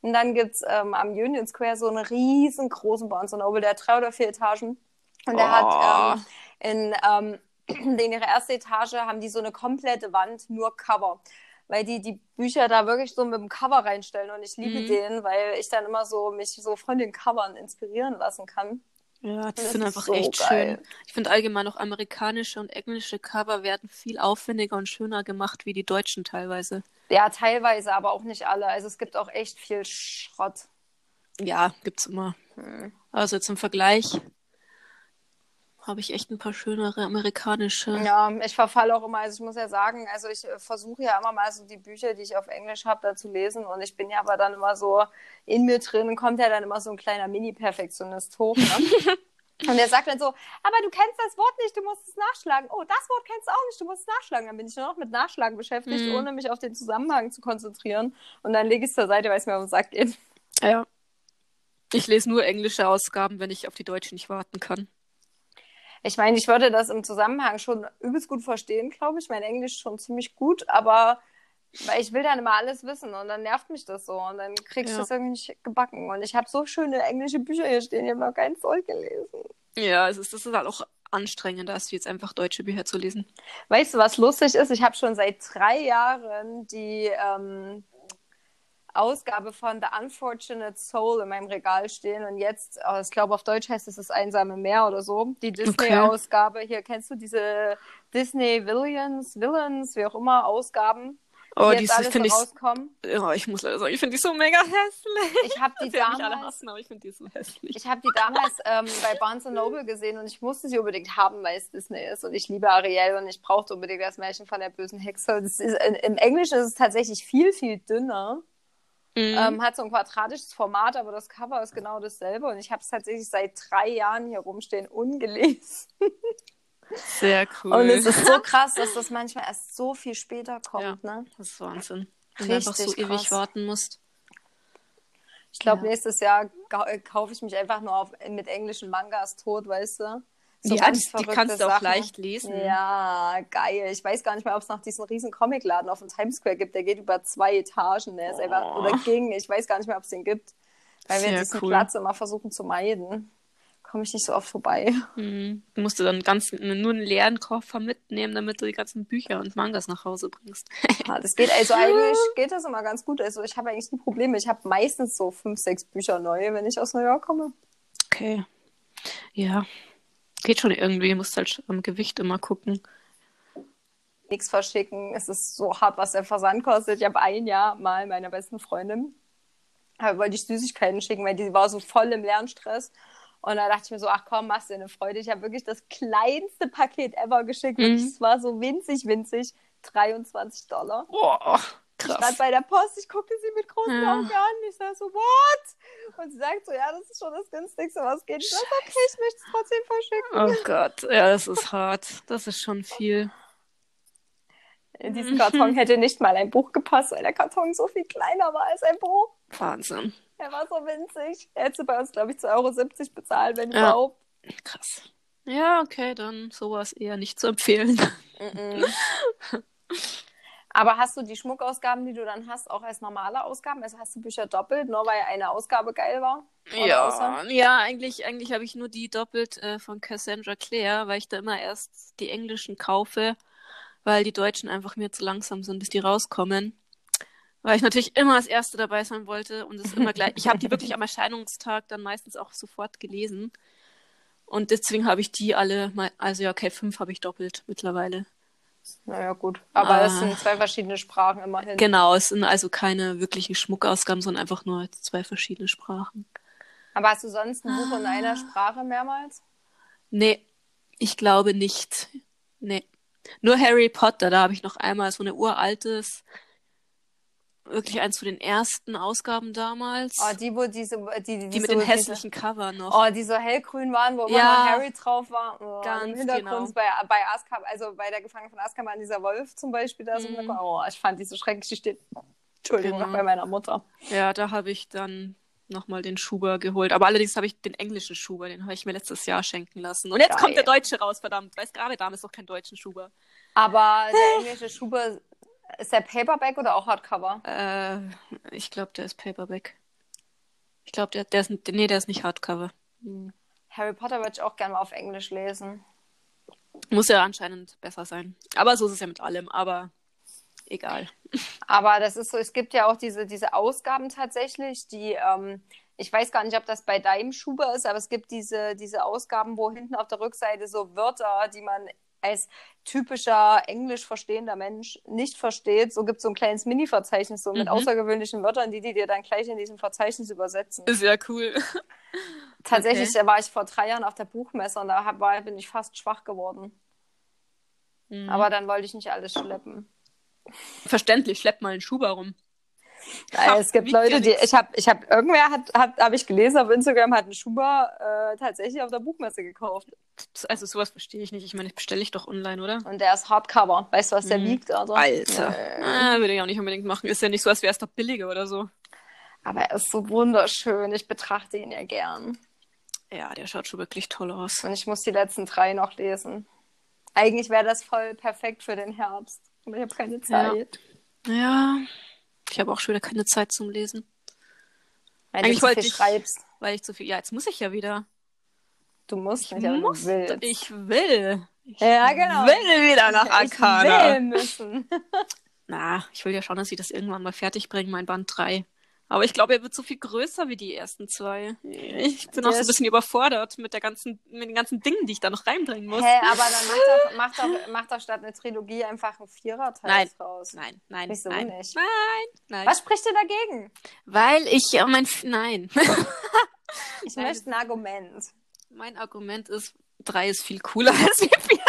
Und dann gibt's ähm, am Union Square so einen riesengroßen Barnes Noble, der hat drei oder vier Etagen. Und der Oh. hat ähm, in, ähm, [CLEARS THROAT] in ihrer ersten Etage haben die so eine komplette Wand, nur Cover. Weil die die Bücher da wirklich so mit dem Cover reinstellen. Und ich liebe Mhm. den, weil ich dann immer so mich so von den Covern inspirieren lassen kann. Ja, die Das sind einfach so echt geil. schön. Ich finde allgemein auch amerikanische und englische Cover werden viel aufwendiger und schöner gemacht wie die deutschen teilweise. Ja, teilweise, aber auch nicht alle. Also es gibt auch echt viel Schrott. Ja, gibt's immer. Hm. Also zum Vergleich habe ich echt ein paar schönere amerikanische. Ja, ich verfalle auch immer, also ich muss ja sagen, also ich äh, versuche ja immer mal so die Bücher, die ich auf Englisch habe, da zu lesen und ich bin ja aber dann immer so in mir drin, kommt ja dann immer so ein kleiner Mini-Perfektionist hoch, ne? [LAUGHS] Und der sagt dann so, aber du kennst das Wort nicht, du musst es nachschlagen. Oh, das Wort kennst du auch nicht, du musst es nachschlagen. Dann bin ich nur noch mit Nachschlagen beschäftigt, Mhm. ohne mich auf den Zusammenhang zu konzentrieren. Und dann lege ich es zur Seite, weil es mir auf den Sack geht. Ja. Ich lese nur englische Ausgaben, wenn ich auf die deutsche nicht warten kann. Ich meine, ich würde das im Zusammenhang schon übelst gut verstehen, glaube ich. Mein Englisch schon ziemlich gut, aber weil ich will dann immer alles wissen und dann nervt mich das so und dann krieg ich Ja. das irgendwie nicht gebacken. Und ich habe so schöne englische Bücher hier stehen, ich habe noch keins durchgelesen. Ja, es ist, das ist halt auch anstrengender, als jetzt einfach deutsche Bücher zu lesen. Weißt du, was lustig ist? Ich habe schon seit drei Jahren die ähm, Ausgabe von The Unfortunate Soul in meinem Regal stehen und jetzt, oh, ich glaube auf Deutsch heißt es das einsame Meer oder so, die Disney-Ausgabe. Hier kennst du diese Disney Villains, Villains, wie auch immer, Ausgaben, Oh, die finde ich, rauskommen. ja, ich muss leider sagen, ich finde die so mega hässlich. Ich habe die [LAUGHS] alle damals hassen, aber ich finde die so hässlich. Ich habe die damals ähm, bei Barnes Noble gesehen und ich musste sie unbedingt haben, weil es Disney ist. Und ich liebe Ariel und ich brauchte unbedingt das Märchen von der bösen Hexe. Ist, in, Im Englischen ist es tatsächlich viel, viel dünner. Mhm. Ähm, hat so ein quadratisches Format, aber das Cover ist genau dasselbe. Und ich habe es tatsächlich seit drei Jahren hier rumstehen, ungelesen. Sehr cool. Und es ist so krass, dass das manchmal erst so viel später kommt. Ne? das ist Wahnsinn. Wenn du einfach so Richtig ewig krass. warten musst. Ich glaube, Ja. nächstes Jahr äh, kaufe ich mich einfach nur auf, mit englischen Mangas tot, weißt du? Ja, ganz die- die kannst du auch Sachen. leicht lesen. Ja, geil. Ich weiß gar nicht mehr, ob es noch diesen riesen Comicladen auf dem Times Square gibt. Der geht über zwei Etagen. Der ist einfach, Oh. oder ging. Ich weiß gar nicht mehr, ob es den gibt. Weil wir Sehr diesen cool. Platz immer versuchen zu meiden. Komme ich nicht so oft vorbei. Mhm. Du musst dann ganz, nur einen leeren Koffer mitnehmen, damit du die ganzen Bücher und Mangas nach Hause bringst. Ja, [LAUGHS] das geht, also eigentlich [LAUGHS] geht das immer ganz gut. Also ich habe eigentlich nie Probleme. Ich habe meistens so fünf, sechs Bücher neu, wenn ich aus New York komme. Okay. Ja. Geht schon irgendwie, musst halt am Gewicht immer gucken. Nichts verschicken. Es ist so hart, was der Versand kostet. Ich habe ein Jahr mal meiner besten Freundin, äh, wollte ich Süßigkeiten schicken, weil die war so voll im Lernstress. Und da dachte ich mir so, ach komm, machst dir eine Freude. Ich habe wirklich das kleinste Paket ever geschickt. Mhm. Und es war so winzig, winzig. 23 Dollar. Boah, Ich stand krass. bei der Post, ich guckte sie mit großen Ja. Augen an. Ich sag so, what? Und sie sagt so, ja, das ist schon das günstigste, was geht. Ich sag, okay, ich möchte es trotzdem verschicken. Oh Gott, ja, das ist hart. Das ist schon viel. [LAUGHS] In diesen Karton hätte nicht mal ein Buch gepasst, weil der Karton so viel kleiner war als ein Buch. Wahnsinn. Er war so winzig. Er hätte bei uns, glaube ich, 2,70 Euro bezahlt, wenn Ja. überhaupt. Krass. Ja, okay, dann sowas eher nicht zu empfehlen. Mhm. [LAUGHS] Aber hast du die Schmuckausgaben, die du dann hast, auch als normale Ausgaben? Also hast du Bücher doppelt, nur weil eine Ausgabe geil war? Oder Ja, außer- ja, eigentlich, eigentlich habe ich nur die doppelt äh, von Cassandra Clare, weil ich da immer erst die englischen kaufe, weil die deutschen einfach mir zu langsam sind, bis die rauskommen. Weil ich natürlich immer als Erste dabei sein wollte und es immer gleich. Ich habe die wirklich [LAUGHS] am Erscheinungstag dann meistens auch sofort gelesen. Und deswegen habe ich die alle mal, also ja, okay, fünf habe ich doppelt mittlerweile. Naja, gut. Aber Ah. sind zwei verschiedene Sprachen immerhin. Genau, es sind also keine wirklichen Schmuckausgaben, sondern einfach nur zwei verschiedene Sprachen. Aber hast du sonst ein Buch in Ah. einer Sprache mehrmals? Nee, ich glaube nicht. Nee. Nur Harry Potter, da habe ich noch einmal so eine uraltes, wirklich eins von den ersten Ausgaben damals. Oh, die, wo diese, die, die, die mit so, den hässlichen Cover noch. Diese, oh, die so hellgrün waren, wo immer Ja. Harry drauf war. Oh, Ganz Im Hintergrund genau. bei, bei Azkaban, also bei der Gefangenen von Azkaban, dieser Wolf zum Beispiel, da so mit- Oh, ich fand die so schrecklich. Die steht, Entschuldigung, Genau. noch bei meiner Mutter. Ja, da habe ich dann nochmal den Schuber geholt. Aber allerdings habe ich den englischen Schuber, den habe ich mir letztes Jahr schenken lassen. Und jetzt Geil. kommt der deutsche raus, verdammt. Weiß gerade damals noch keinen deutschen Schuber. Aber der englische Schuber, ist der Paperback oder auch Hardcover? Äh, ich glaube, der ist Paperback. Ich glaube, der, der ist, nee, der ist nicht Hardcover. Hm. Harry Potter würde ich auch gerne mal auf Englisch lesen. Muss ja anscheinend besser sein. Aber so ist es ja mit allem, aber egal. Aber das ist so, es gibt ja auch diese, diese Ausgaben tatsächlich, die, ähm, ich weiß gar nicht, ob das bei deinem Schuber ist, aber es gibt diese, diese Ausgaben, wo hinten auf der Rückseite so Wörter, die man als typischer englisch verstehender Mensch nicht versteht. So gibt es so ein kleines Mini-Verzeichnis, so mit Mhm. außergewöhnlichen Wörtern, die die dir dann gleich in diesem Verzeichnis übersetzen. Ist ja cool. [LAUGHS] Tatsächlich war ich vor drei Jahren auf der Buchmesse und da war, bin ich fast schwach geworden. Mhm. Aber dann wollte ich nicht alles schleppen. Verständlich, schleppt mal einen Schuber rum. Ja, es gibt ja Leute, die ich habe, ich habe irgendwer hat, hat habe ich gelesen auf Instagram hat einen Schuber äh, tatsächlich auf der Buchmesse gekauft Also sowas verstehe ich nicht. Ich meine, bestelle ich doch online, oder? und der ist Hardcover. Weißt du, was der Mhm. wiegt, oder? Alter. Äh, Ah, würde ich auch nicht unbedingt machen. Ist ja nicht so, als wäre es doch billiger oder so. aber er ist so wunderschön. Ich betrachte ihn ja gern Ja, der schaut schon wirklich toll aus. und ich muss die letzten drei noch lesen. Eigentlich wäre das voll perfekt für den Herbst, aber ich habe keine Zeit. Ja, ich habe auch schon wieder keine Zeit zum Lesen. Weil Eigentlich du wollte viel ich- schreibst. Weil ich zu viel. Ja, jetzt muss ich ja wieder. Du musst Ich nicht, aber muss. du. Ich will. Ich Ja, genau. will wieder nach Ich Arcana. will müssen. [LAUGHS] Na, ich will ja schauen, dass ich das irgendwann mal fertig bringe, mein Band 3. Aber ich glaube, er wird so viel größer wie die ersten zwei. Ich bin Der auch so ein bisschen überfordert mit der ganzen, mit den ganzen Dingen, die ich da noch reinbringen muss. Hä, aber dann mach doch, mach doch, mach doch statt eine Trilogie einfach einen Viererteil Nein. raus. Nein, nein, Wieso nein. nicht? Nein, nein. Was spricht dir dagegen? Weil ich ja mein Nein. [LAUGHS] Ich Nein, möchte ein Argument. mein Argument ist, drei ist viel cooler [LAUGHS] als die vier.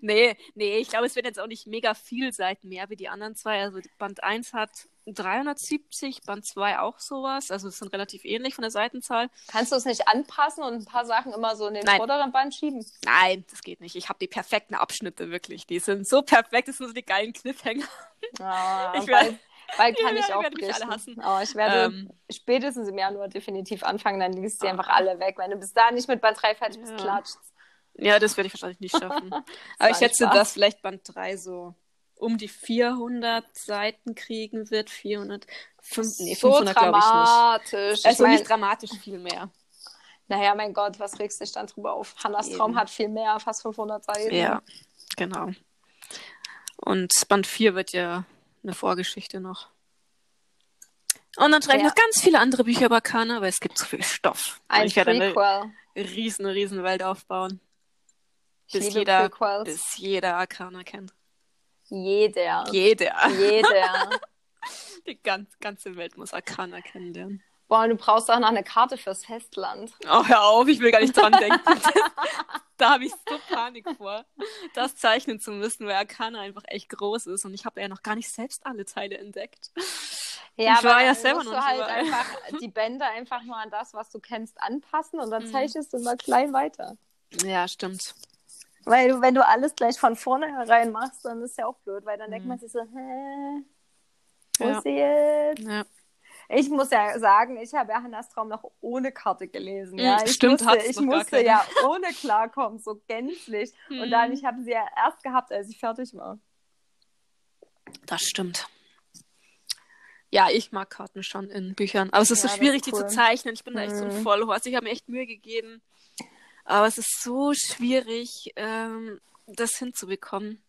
Nee, nee, ich glaube, es wird jetzt auch nicht mega viel Seiten mehr wie die anderen zwei. Also Band 1 hat 370, Band 2 auch sowas. Also es sind relativ ähnlich von der Seitenzahl. Kannst du es nicht anpassen und ein paar Sachen immer so in den Nein. vorderen Band schieben? Nein, das geht nicht. Ich habe die perfekten Abschnitte wirklich. Die sind so perfekt, das sind so die geilen Cliffhanger. Ah, [LAUGHS] Ich bald, werd- bald kann Ja, ich auch mich alle hassen. Aber ich werde Ähm. spätestens im Januar definitiv anfangen, dann liest du Ah. einfach alle weg. Wenn du bis da nicht mit Band 3 fertig bist, Ja. klatscht. Ja, das werde ich wahrscheinlich nicht schaffen. [LAUGHS] Aber ich schätze, Spaß. dass vielleicht Band 3 so um die 400 Seiten kriegen wird. 400, fünf, nee, so 500 glaube ich nicht. dramatisch. Also ich mein, nicht dramatisch viel mehr. naja, mein Gott, was regst du dich dann drüber auf? Hannas Eben. Traum hat viel mehr, fast 500 Seiten. Ja, genau. Und Band 4 wird ja eine Vorgeschichte noch. Und dann schreibe ich Ja. noch ganz viele andere Bücher über Kana, weil es gibt so viel Stoff. Ein ich werde eine riesen, riesen Welt aufbauen. Bis jeder, Prequels. bis jeder Arcana kennt. Jeder. Jeder. Jeder. [LAUGHS] Die ganz, ganze Welt muss Arcana kennenlernen. Boah, du brauchst auch noch eine Karte fürs Festland. Oh, hör auf, ich will gar nicht dran denken. [LAUGHS] da habe ich so Panik vor, das zeichnen zu müssen, weil Arcana einfach echt groß ist und ich habe ja noch gar nicht selbst alle Teile entdeckt. Ja, Ich war ja dann selber musst noch du halt überall. einfach die Bände einfach nur an das, was du kennst, anpassen und dann Mhm. zeichnest du immer klein weiter. Ja, stimmt. Weil du, wenn du alles gleich von vornherein machst, dann ist ja auch blöd, weil dann denkt Mhm. man sich so, hä, wo Ja. ist sie jetzt? Ja. Ich muss ja sagen, ich habe ja Hannas Traum noch ohne Karte gelesen. Ja, Mhm, ich stimmt, musste, ich musste ja [LAUGHS] ohne klarkommen, so gänzlich. Und Mhm. dann, ich habe sie ja erst gehabt, als ich fertig war. Das stimmt. Ja, ich mag Karten schon in Büchern. Aber es ist Ja, so schwierig, ist cool. die zu zeichnen. Ich bin da echt so ein Mhm. Vollhorst. Ich habe mir echt Mühe gegeben. Aber es ist so schwierig, ähm, das hinzubekommen.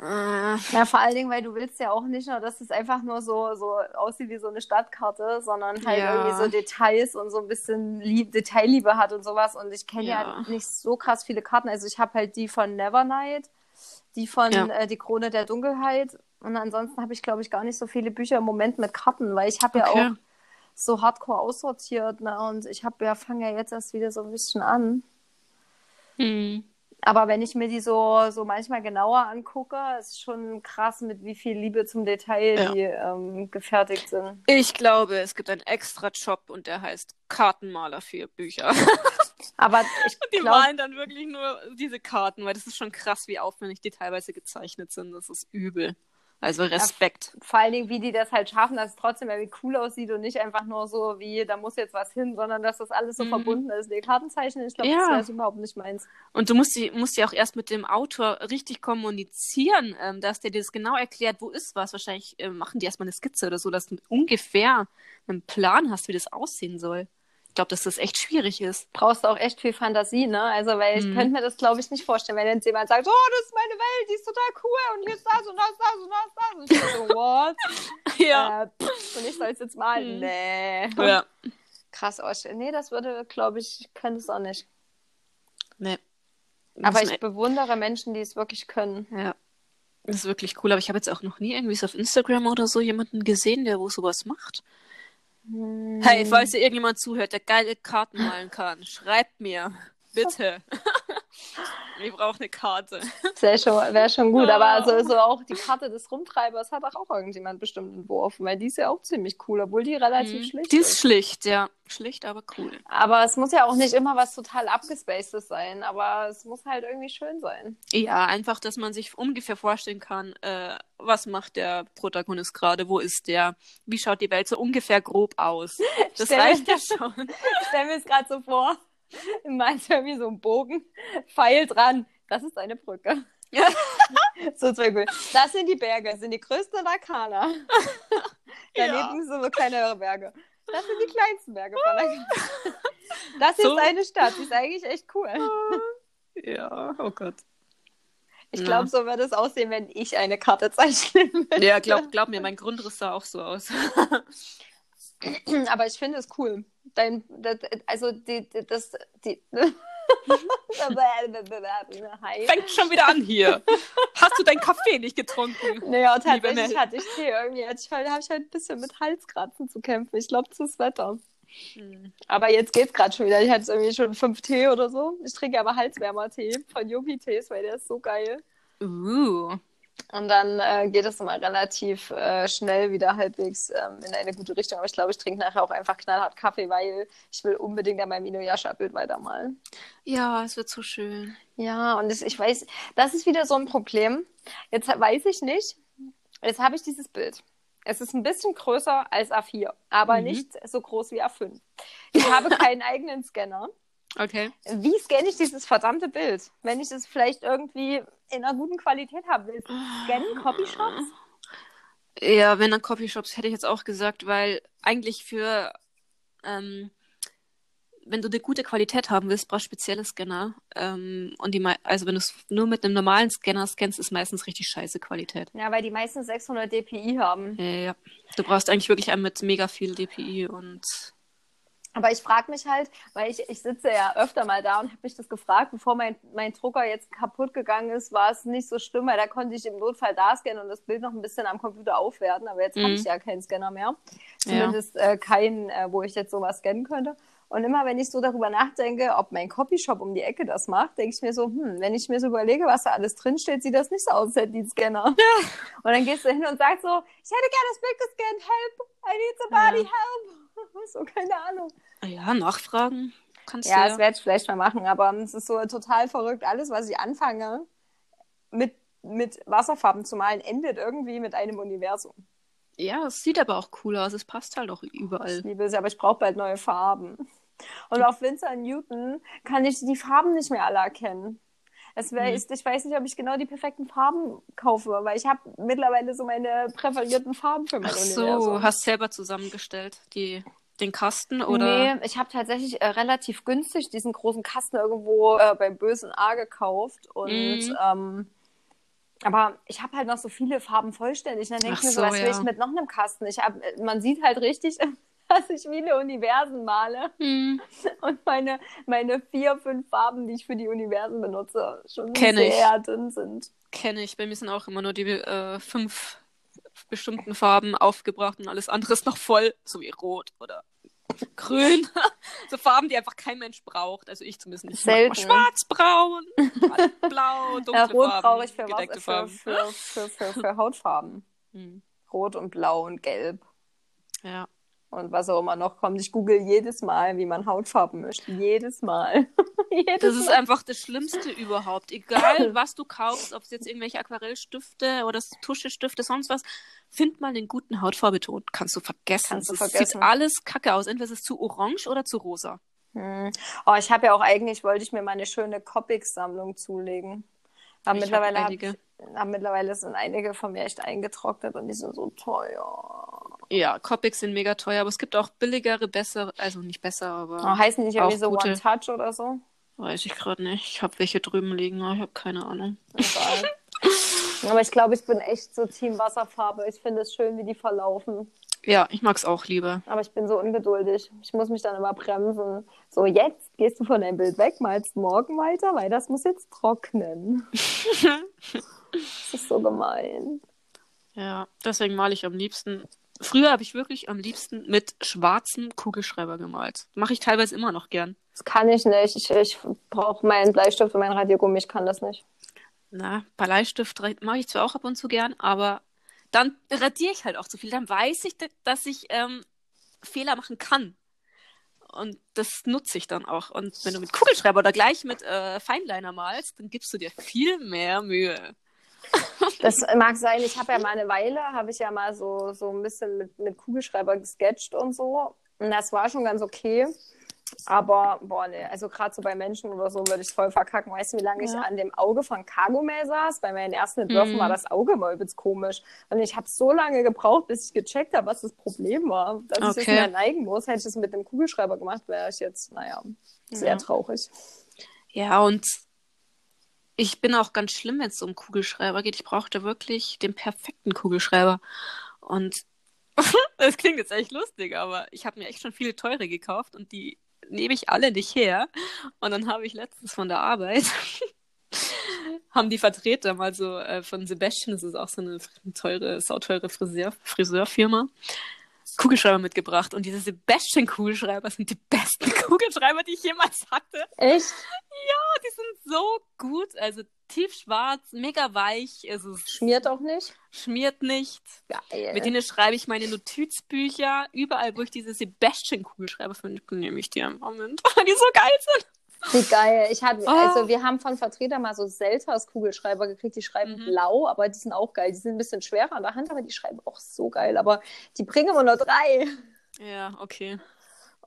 Äh, Ja, vor allen Dingen, weil du willst ja auch nicht nur, dass es einfach nur so, so aussieht wie so eine Stadtkarte, sondern halt Ja. irgendwie so Details und so ein bisschen Lieb Detailliebe hat und sowas. Und ich kenne ja. Ja. nicht so krass viele Karten. Also ich habe halt die von Nevernight, die von Ja. äh, Die Krone der Dunkelheit. Und ansonsten habe ich, glaube ich, gar nicht so viele Bücher im Moment mit Karten, weil ich habe ja Okay. auch so hardcore aussortiert. Ne? Und ich habe ja, fange ja jetzt erst wieder so ein bisschen an. hm. Aber wenn ich mir die so, so manchmal genauer angucke, ist schon krass, mit wie viel Liebe zum Detail Ja. die ähm, gefertigt sind. Ich glaube, es gibt einen extra Job und der heißt Kartenmaler für Bücher. [LAUGHS] Aber ich Die glaube, malen dann wirklich nur diese Karten, weil das ist schon krass, wie aufwendig die teilweise gezeichnet sind. Das ist übel. Also Respekt. vor allen Dingen, wie die das halt schaffen, dass es trotzdem irgendwie cool aussieht und nicht einfach nur so wie, da muss jetzt was hin, sondern dass das alles so Mhm. verbunden ist. Die Kartenzeichnen, ich glaube, Ja. das wäre so überhaupt nicht meins. Und du musst, die, musst ja auch erst mit dem Autor richtig kommunizieren, ähm, dass der dir das genau erklärt, wo ist was. Wahrscheinlich ähm, machen die erstmal eine Skizze oder so, dass du ungefähr einen Plan hast, wie das aussehen soll. Ich glaube, dass das echt schwierig ist. Brauchst du auch echt viel Fantasie, ne? Also, weil ich Mhm. könnte mir das, glaube ich, nicht vorstellen, wenn jetzt jemand sagt, oh, das ist meine Welt, die ist total cool und hier ist das und das, das und das, das. Und ich so, [LAUGHS] what? Äh, pff, und ich soll es jetzt malen? Mhm. Nee. Ja. [LAUGHS] Krass ausstellen. Nee, das würde, glaube ich, könnte es auch nicht. Nee. Aber ich bewundere Menschen, die es wirklich können. Ja. Das ist wirklich cool, aber ich habe jetzt auch noch nie irgendwie so auf Instagram oder so jemanden gesehen, der wo sowas macht. Hey, falls ihr irgendjemand zuhört, der geile Karten malen kann, schreibt mir. Bitte. [LAUGHS] ich brauche eine Karte. Wäre schon, wär schon gut, aber Ah. also so auch die Karte des Rumtreibers hat auch irgendjemand bestimmt entworfen, weil die ist ja auch ziemlich cool, obwohl die relativ Mhm. schlicht Die ist. ist schlicht, ja. Schlicht, aber cool. Aber es muss ja auch nicht immer was total abgespacedes sein, aber es muss halt irgendwie schön sein. Ja, einfach, dass man sich ungefähr vorstellen kann, äh, was macht der Protagonist gerade, wo ist der, wie schaut die Welt so ungefähr grob aus. [LAUGHS] Das Stell- reicht ja schon. [LAUGHS] Ich stelle mir es gerade so vor, [LAUGHS] meinst irgendwie so ein Bogen, Pfeil dran. Das ist eine Brücke. Ja. [LAUGHS] so zwei cool. Das sind die Berge, das sind die größten Arkana. [LAUGHS] Daneben sind so kleinere Berge. Das sind die kleinsten Berge von der Das So. ist eine Stadt, die ist eigentlich echt cool. Ja, oh Gott. Ich Ja. glaube, so wird es aussehen, wenn ich eine Karte zeichnen will. Ja, glaub, glaub mir, mein Grundriss sah auch so aus. [CLEARS THROAT] Aber ich finde es cool. Dein, das, also die, das, die. [LAUGHS] [LAUGHS] Fängt schon wieder an hier. Hast du deinen Kaffee nicht getrunken? Naja, tatsächlich hatte ich Tee irgendwie. Ich, habe ich halt ein bisschen mit Halskratzen zu kämpfen. Ich glaube, das Wetter. Aber jetzt geht's gerade schon wieder. Ich hatte irgendwie schon fünf Tee oder so. Ich trinke aber Halswärmer-Tee von Yogi Tees, weil der ist so geil. Uh. Und dann äh, geht es immer relativ äh, schnell wieder halbwegs ähm, in eine gute Richtung. Aber ich glaube, ich trinke nachher auch einfach knallhart Kaffee, weil ich will unbedingt an meinem Inuyasha-Bild weitermalen. Ja, es wird so schön. Ja, und das, ich weiß, das ist wieder so ein Problem. Jetzt weiß ich nicht. Jetzt habe ich dieses Bild. Es ist ein bisschen größer als A4, aber Mhm. nicht so groß wie A5. Ich habe [LAUGHS] keinen eigenen Scanner. Okay. Wie scanne ich dieses verdammte Bild? Wenn ich es vielleicht irgendwie in einer guten Qualität haben will. Scannen Copyshops? Ja, wenn dann Copyshops, hätte ich jetzt auch gesagt, weil eigentlich für, ähm, wenn du eine gute Qualität haben willst, brauchst du spezielle Scanner. Ähm, und die, also wenn du es nur mit einem normalen Scanner scannst, ist meistens richtig scheiße Qualität. Ja, weil die meisten 600 dpi haben. Ja, ja. Du brauchst eigentlich wirklich einen mit mega viel DPI und Aber ich frage mich halt, weil ich, ich sitze ja öfter mal da und habe mich das gefragt, bevor mein, mein Drucker jetzt kaputt gegangen ist, war es nicht so schlimm, weil da konnte ich im Notfall da scannen und das Bild noch ein bisschen am Computer aufwerten. Aber jetzt habe Mhm. ich ja keinen Scanner mehr. Ja. Zumindest äh, keinen, äh, wo ich jetzt sowas scannen könnte. Und immer wenn ich so darüber nachdenke, ob mein Copyshop um die Ecke das macht, denke ich mir so, hm, wenn ich mir so überlege, was da alles drinsteht, sieht das nicht so aus, als hätte die einen Scanner. Und dann gehst du hin und sagst so, ich hätte gerne das Bild gescannt, help, I need somebody, Ja. help. [LAUGHS] So, keine Ahnung. Ja, nachfragen kannst Ja, du das werde ich vielleicht mal machen, aber es ist so total verrückt. Alles, was ich anfange, mit, mit Wasserfarben zu malen, endet irgendwie mit einem Universum. Ja, es sieht aber auch cool aus. Es passt halt auch Ich überall. liebe es, aber ich brauche bald neue Farben. Und auf Winsor Newton kann ich die Farben nicht mehr alle erkennen. Es wär, Mhm. ich, ich weiß nicht, ob ich genau die perfekten Farben kaufe, weil ich habe mittlerweile so meine präferierten Farben für mein Ach Universum. so, hast selber zusammengestellt, die, den Kasten oder? Nee, ich habe tatsächlich äh, relativ günstig diesen großen Kasten irgendwo äh, beim bösen A gekauft und Mhm. ähm, aber ich habe halt noch so viele Farben vollständig. Dann denke ich mir so, was will ja. ich mit noch einem Kasten? Ich hab, man sieht halt richtig, [LAUGHS] dass ich viele Universen male Hm, [LAUGHS] und meine, meine vier, fünf Farben, die ich für die Universen benutze, schon Kenn ich. sehr dünn sind. kenne ich. Bei mir sind auch immer nur die äh, fünf bestimmten Farben aufgebracht und alles andere ist noch voll, so wie rot oder grün. [LAUGHS] so Farben, die einfach kein Mensch braucht. Also ich zumindest nicht. Selten. Schwarz, braun, [LAUGHS] blau, dunkle Ja, Rot Farben, brauche ich für was? Für, Farben. für, für, für, für Hautfarben. Hm, Rot und Blau und Gelb. Ja. Und was auch immer noch kommt. Ich google jedes Mal, wie man Hautfarben mischt. Jedes Mal. [LAUGHS] jedes Das ist Mal. einfach das Schlimmste überhaupt. Egal, [LAUGHS] was du kaufst, ob es jetzt irgendwelche Aquarellstifte oder Tuschestifte, sonst was, find mal einen guten Hautfarbeton. Kannst du vergessen. Kannst du Es vergessen. sieht alles kacke aus. Entweder es ist zu orange oder zu rosa. Hm. Oh, ich habe ja auch eigentlich, wollte ich mir mal eine schöne Copics-Sammlung zulegen. Aber Ich mittlerweile, hab aber mittlerweile sind einige von mir echt eingetrocknet und die sind so teuer. Ja, Copics sind mega teuer, aber es gibt auch billigere, bessere, also nicht besser, aber Oh, heißen die nicht irgendwie so gute. One Touch oder so? weiß ich gerade nicht. Ich habe welche drüben liegen, aber ich habe keine Ahnung. [LAUGHS] Aber ich glaube, ich bin echt so Team Wasserfarbe. Ich finde es schön, wie die verlaufen. Ja, ich mag's auch lieber. Aber ich bin so ungeduldig. Ich muss mich dann immer bremsen. So, jetzt gehst du von deinem Bild weg, malst morgen weiter, weil das muss jetzt trocknen. [LAUGHS] Das ist so gemein. Ja, deswegen male ich am liebsten. Früher habe ich wirklich am liebsten mit schwarzem Kugelschreiber gemalt. Mache ich teilweise immer noch gern. Das kann ich nicht. Ich, ich brauche meinen Bleistift und mein Radiergummi. Ich kann das nicht. Na, Bleistift mache ich zwar auch ab und zu gern, aber dann radiere ich halt auch zu viel. Dann weiß ich, dass ich ähm, Fehler machen kann. Und das nutze ich dann auch. Und wenn du mit Kugelschreiber oder gleich mit äh, Feinliner malst, dann gibst du dir viel mehr Mühe. Das mag sein. Ich habe ja mal eine Weile, habe ich ja mal so, so ein bisschen mit, mit Kugelschreiber gesketcht und so. Und das war schon ganz okay. Aber, boah, nee, also gerade so bei Menschen oder so würde ich voll verkacken. Weißt du, wie lange ich Ja. an dem Auge von Cargomel saß? Bei meinen ersten Entwürfen Mhm. war das Auge mal übelst komisch. Und ich habe so lange gebraucht, bis ich gecheckt habe, was das Problem war. Dass ich es Okay. mehr neigen muss. Hätte ich es mit dem Kugelschreiber gemacht, wäre ich jetzt, naja, sehr Ja. traurig. Ja, und ich bin auch ganz schlimm, wenn es um Kugelschreiber geht. Ich brauchte wirklich den perfekten Kugelschreiber. Und [LAUGHS] das klingt jetzt echt lustig, aber ich habe mir echt schon viele teure gekauft und die nehme ich alle nicht her. Und dann habe ich letztens von der Arbeit, [LAUGHS] haben die Vertreter mal so äh, von Sebastian, das ist auch so eine teure, sauteure Friseur, Friseurfirma, Kugelschreiber mitgebracht. Und diese Sebastian-Kugelschreiber sind die besten [LAUGHS] Kugelschreiber, die ich jemals hatte. Echt? Die sind so gut, also tiefschwarz, mega weich, also Schmiert auch nicht? schmiert nicht. Geil. Mit denen schreibe ich meine Notizbücher. Überall, wo ich diese Sebastian-Kugelschreiber finde, nehme ich die im Moment, [LAUGHS] weil die so geil sind. Wie geil. Ich hatte, Oh. also wir haben von Vertreter mal so Selters Kugelschreiber gekriegt, die schreiben Mhm. blau, aber die sind auch geil. Die sind ein bisschen schwerer an der Hand, aber die schreiben auch so geil. Aber die bringen immer nur drei. Ja, okay.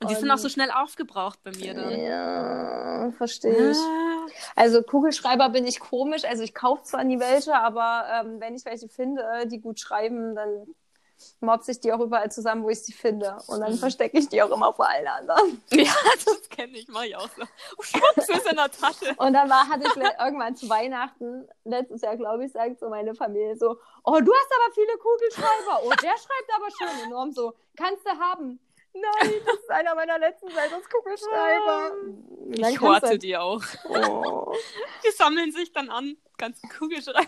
Und die sind auch so schnell aufgebraucht bei mir dann. Ja, verstehe ich. Ah, Also Kugelschreiber bin ich komisch. Also ich kaufe zwar nie welche, aber ähm, wenn ich welche finde, die gut schreiben, dann motze ich die auch überall zusammen, wo ich sie finde. Und dann Mhm. verstecke ich die auch immer vor allen anderen. [LAUGHS] ja, das kenne ich, mache ich auch so. Oh, Schwupps, ist in der Tasche. [LAUGHS] Und dann war, hatte ich irgendwann zu Weihnachten, letztes Jahr, glaube ich, sagt so meine Familie so, oh, du hast aber viele Kugelschreiber. Oh, der schreibt aber schön. Und Norm so, kannst du haben. Nein, das ist einer meiner letzten Kugelschreiber. [LAUGHS] Und dann Ich horte du- die auch. Oh. Die sammeln sich dann an, ganzen Kugelschreiber.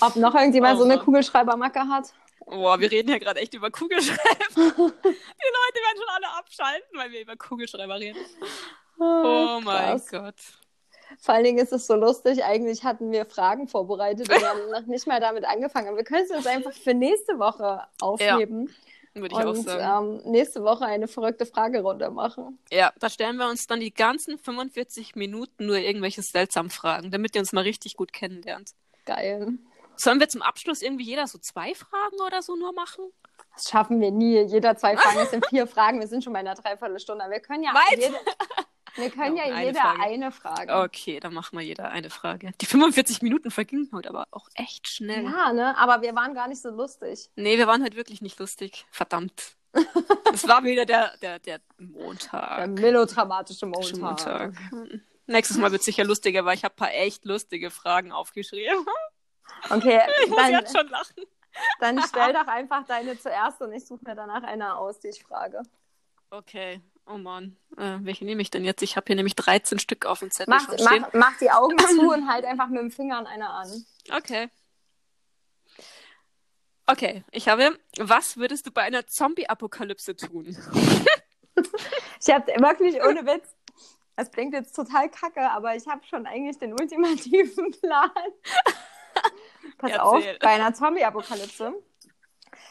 Ob noch irgendjemand Oh so eine. Kugelschreibermacke hat? Boah, wir reden hier gerade echt über Kugelschreiber. [LAUGHS] die Leute werden schon alle abschalten, weil wir über Kugelschreiber reden. Oh mein Krass. Gott. Vor allen Dingen ist es so lustig. Eigentlich hatten wir Fragen vorbereitet und haben noch nicht mal damit angefangen. Aber wir können es uns einfach für nächste Woche aufheben Würde ich auch und sagen. ähm, nächste Woche eine verrückte Fragerunde machen. Ja, da stellen wir uns dann die ganzen 45 Minuten nur irgendwelche seltsamen Fragen, damit ihr uns mal richtig gut kennenlernt. Geil. Sollen wir zum Abschluss irgendwie jeder so zwei Fragen oder so nur machen? Das schaffen wir nie. Jeder zwei [LAUGHS] Fragen. Es sind vier Fragen. Wir sind schon bei einer Dreiviertelstunde. Wir können ja Weit? jede, Wir können ja, Ja, eine jeder Frage. eine Frage. Okay, dann machen wir jeder eine Frage. Die 45 Minuten vergingen heute aber auch echt schnell. Ja, ne? Aber wir waren gar nicht so lustig. Nee, wir waren halt wirklich nicht lustig. Verdammt. Es war wieder der, der, der Montag. Der melodramatische Montag. Montag. Nächstes Mal wird sicher lustiger, weil ich habe ein paar echt lustige Fragen aufgeschrieben. Okay, [LAUGHS] Ich muss dann, jetzt schon lachen. dann [LAUGHS] stell doch einfach deine zuerst und ich suche mir danach eine aus, die ich frage. Okay. Oh Mann. Äh, welche nehme ich denn jetzt? Ich habe hier nämlich 13 Stück auf dem Zettel Mach, mach, mach die Augen [LAUGHS] zu und halt einfach mit dem Finger an einer an. Okay. Okay, ich habe, was würdest du bei einer Zombie-Apokalypse tun? Ich habe wirklich ohne Witz. Das klingt jetzt total kacke, aber ich habe schon eigentlich den ultimativen Plan. Pass Erzähl. auf, bei einer Zombie-Apokalypse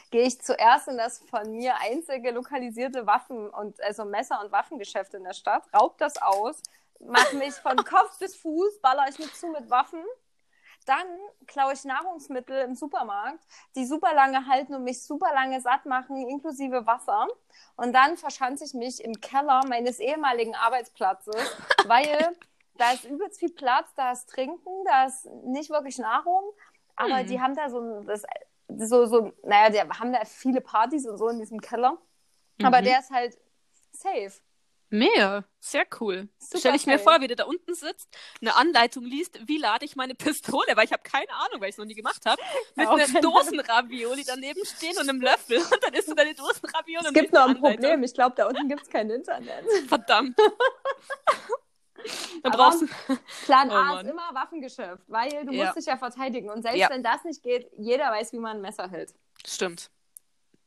gehe ich zuerst in das von mir einzige lokalisierte Waffen- und also Messer- und Waffengeschäft in der Stadt, raub das aus, mache mich von [LAUGHS] Kopf bis Fuß, baller ich mich zu mit Waffen. Dann klaue ich Nahrungsmittel im Supermarkt, die super lange halten und mich super lange satt machen, inklusive Wasser. Und dann verschanze ich mich im Keller meines ehemaligen Arbeitsplatzes, [LAUGHS] weil da ist übelst viel Platz, da ist Trinken, da ist nicht wirklich Nahrung, aber Hm. die haben da so, ein- das, so, so, naja, die haben da viele Partys und so in diesem Keller. Aber Mhm. der ist halt safe. Mega, sehr cool. Super Stell ich mir vor, wie der da unten sitzt, eine Anleitung liest, wie lade ich meine Pistole, weil ich habe keine Ahnung, weil ich es noch nie gemacht habe, [LAUGHS] mit auch einer Dosenravioli daneben stehen und einem Löffel und dann isst du deine Dosenravioli Es gibt noch ein Anleitung. Problem. Ich glaube, da unten gibt es kein Internet. Verdammt. [LAUGHS] Dann Aber- du. [LAUGHS] Plan Oh A Mann. ist immer Waffengeschäft, weil du Ja. musst dich ja verteidigen. Und selbst Ja. wenn das nicht geht, jeder weiß, wie man ein Messer hält. Stimmt.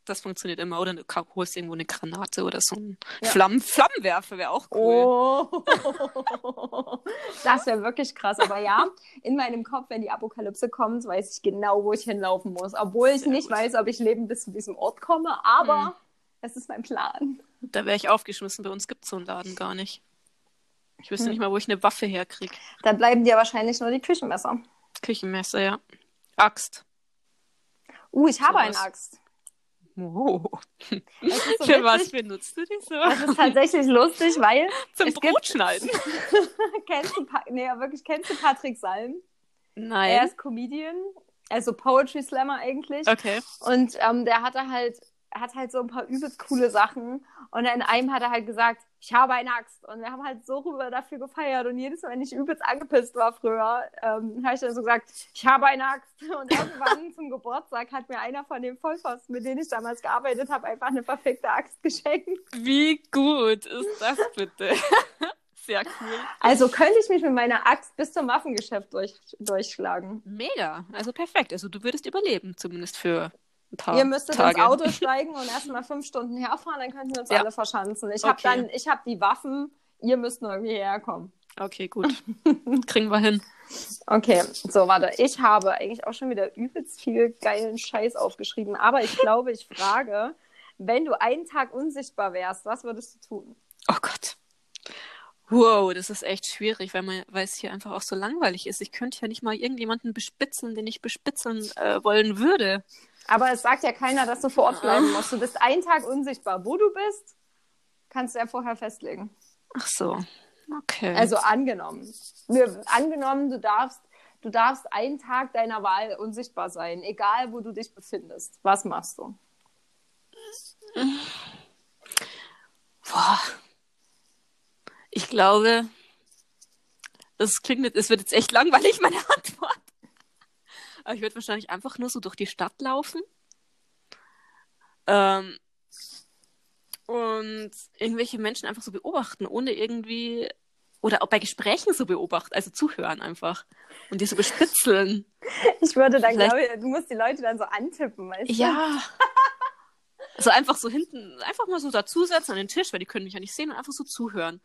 Das funktioniert immer. Oder du holst irgendwo eine Granate oder so ein Ja. Flammen Flammenwerfer wäre auch cool. Oh. [LAUGHS] Das wäre wirklich krass. Aber ja, in meinem Kopf, wenn die Apokalypse kommt, weiß ich genau, wo ich hinlaufen muss. Obwohl ich Sehr nicht gut. weiß, ob ich lebend bis zu diesem Ort komme. Aber es ist mein Plan. Da wäre ich aufgeschmissen. Bei uns gibt es so einen Laden gar nicht. Ich wüsste Hm. nicht mal, wo ich eine Waffe herkriege. Dann bleiben dir wahrscheinlich nur die Küchenmesser. Küchenmesser, ja. Axt. Uh, ich habe Sowas. eine Axt. Oh. Ist so Für was benutzt du die so? Das ist tatsächlich lustig, weil [LAUGHS] Zum es gibt- Brotschneiden. [LAUGHS] kennst du, Pa- nee, ja, wirklich, kennst du Patrick Salm? Er Nein. ist Comedian, also Poetry Slammer eigentlich. Okay. Und ähm, der hatte halt, hat halt so ein paar übelst coole Sachen. Und in einem hat er halt gesagt, ich habe eine Axt. Und wir haben halt so rüber dafür gefeiert. Und jedes Mal, wenn ich übelst angepisst war früher, ähm, habe ich dann so gesagt, ich habe eine Axt. [LAUGHS] Und irgendwann zum Geburtstag hat mir einer von den Vollpfosten, mit denen ich damals gearbeitet habe, einfach eine perfekte Axt geschenkt. Wie gut ist das bitte? [LAUGHS] Sehr cool. Also könnte ich mich mit meiner Axt bis zum Waffengeschäft durch, durchschlagen. Mega. Also perfekt. Also du würdest überleben, zumindest für ein paar Ihr müsstet Tage. ins Auto [LAUGHS] steigen und erstmal fünf Stunden herfahren, dann könnten wir uns Ja. alle verschanzen. Ich habe Okay. dann, ich habe die Waffen, ihr müsst nur irgendwie herkommen. Okay, [LAUGHS] gut. Kriegen wir hin. Okay, so, warte. Ich habe eigentlich auch schon wieder übelst viel geilen Scheiß aufgeschrieben, aber ich glaube, ich frage, wenn du einen Tag unsichtbar wärst, was würdest du tun? Oh Gott. Wow, das ist echt schwierig, weil, man, weil es hier einfach auch so langweilig ist. Ich könnte ja nicht mal irgendjemanden bespitzeln, den ich bespitzeln äh, wollen würde. Aber es sagt ja keiner, dass du vor Ort bleiben musst. Du bist einen Tag unsichtbar. Wo du bist, kannst du ja vorher festlegen. Ach so. Okay. Also angenommen. Wir, angenommen, du darfst, du darfst einen Tag deiner Wahl unsichtbar sein, egal wo du dich befindest. Was machst du? Boah. Ich glaube, das klingt es wird jetzt echt langweilig, meine Antwort. Aber ich würde wahrscheinlich einfach nur so durch die Stadt laufen. Ähm, und irgendwelche Menschen einfach so beobachten, ohne irgendwie, oder auch bei Gesprächen so beobachten, also zuhören einfach. Und die so bespitzeln. Ich würde dann, Vielleicht- glaube ich, du musst die Leute dann so antippen, weißt du? Ja. [LAUGHS] Also einfach so hinten, einfach mal so dazusetzen an den Tisch, weil die können mich ja nicht sehen und einfach so zuhören.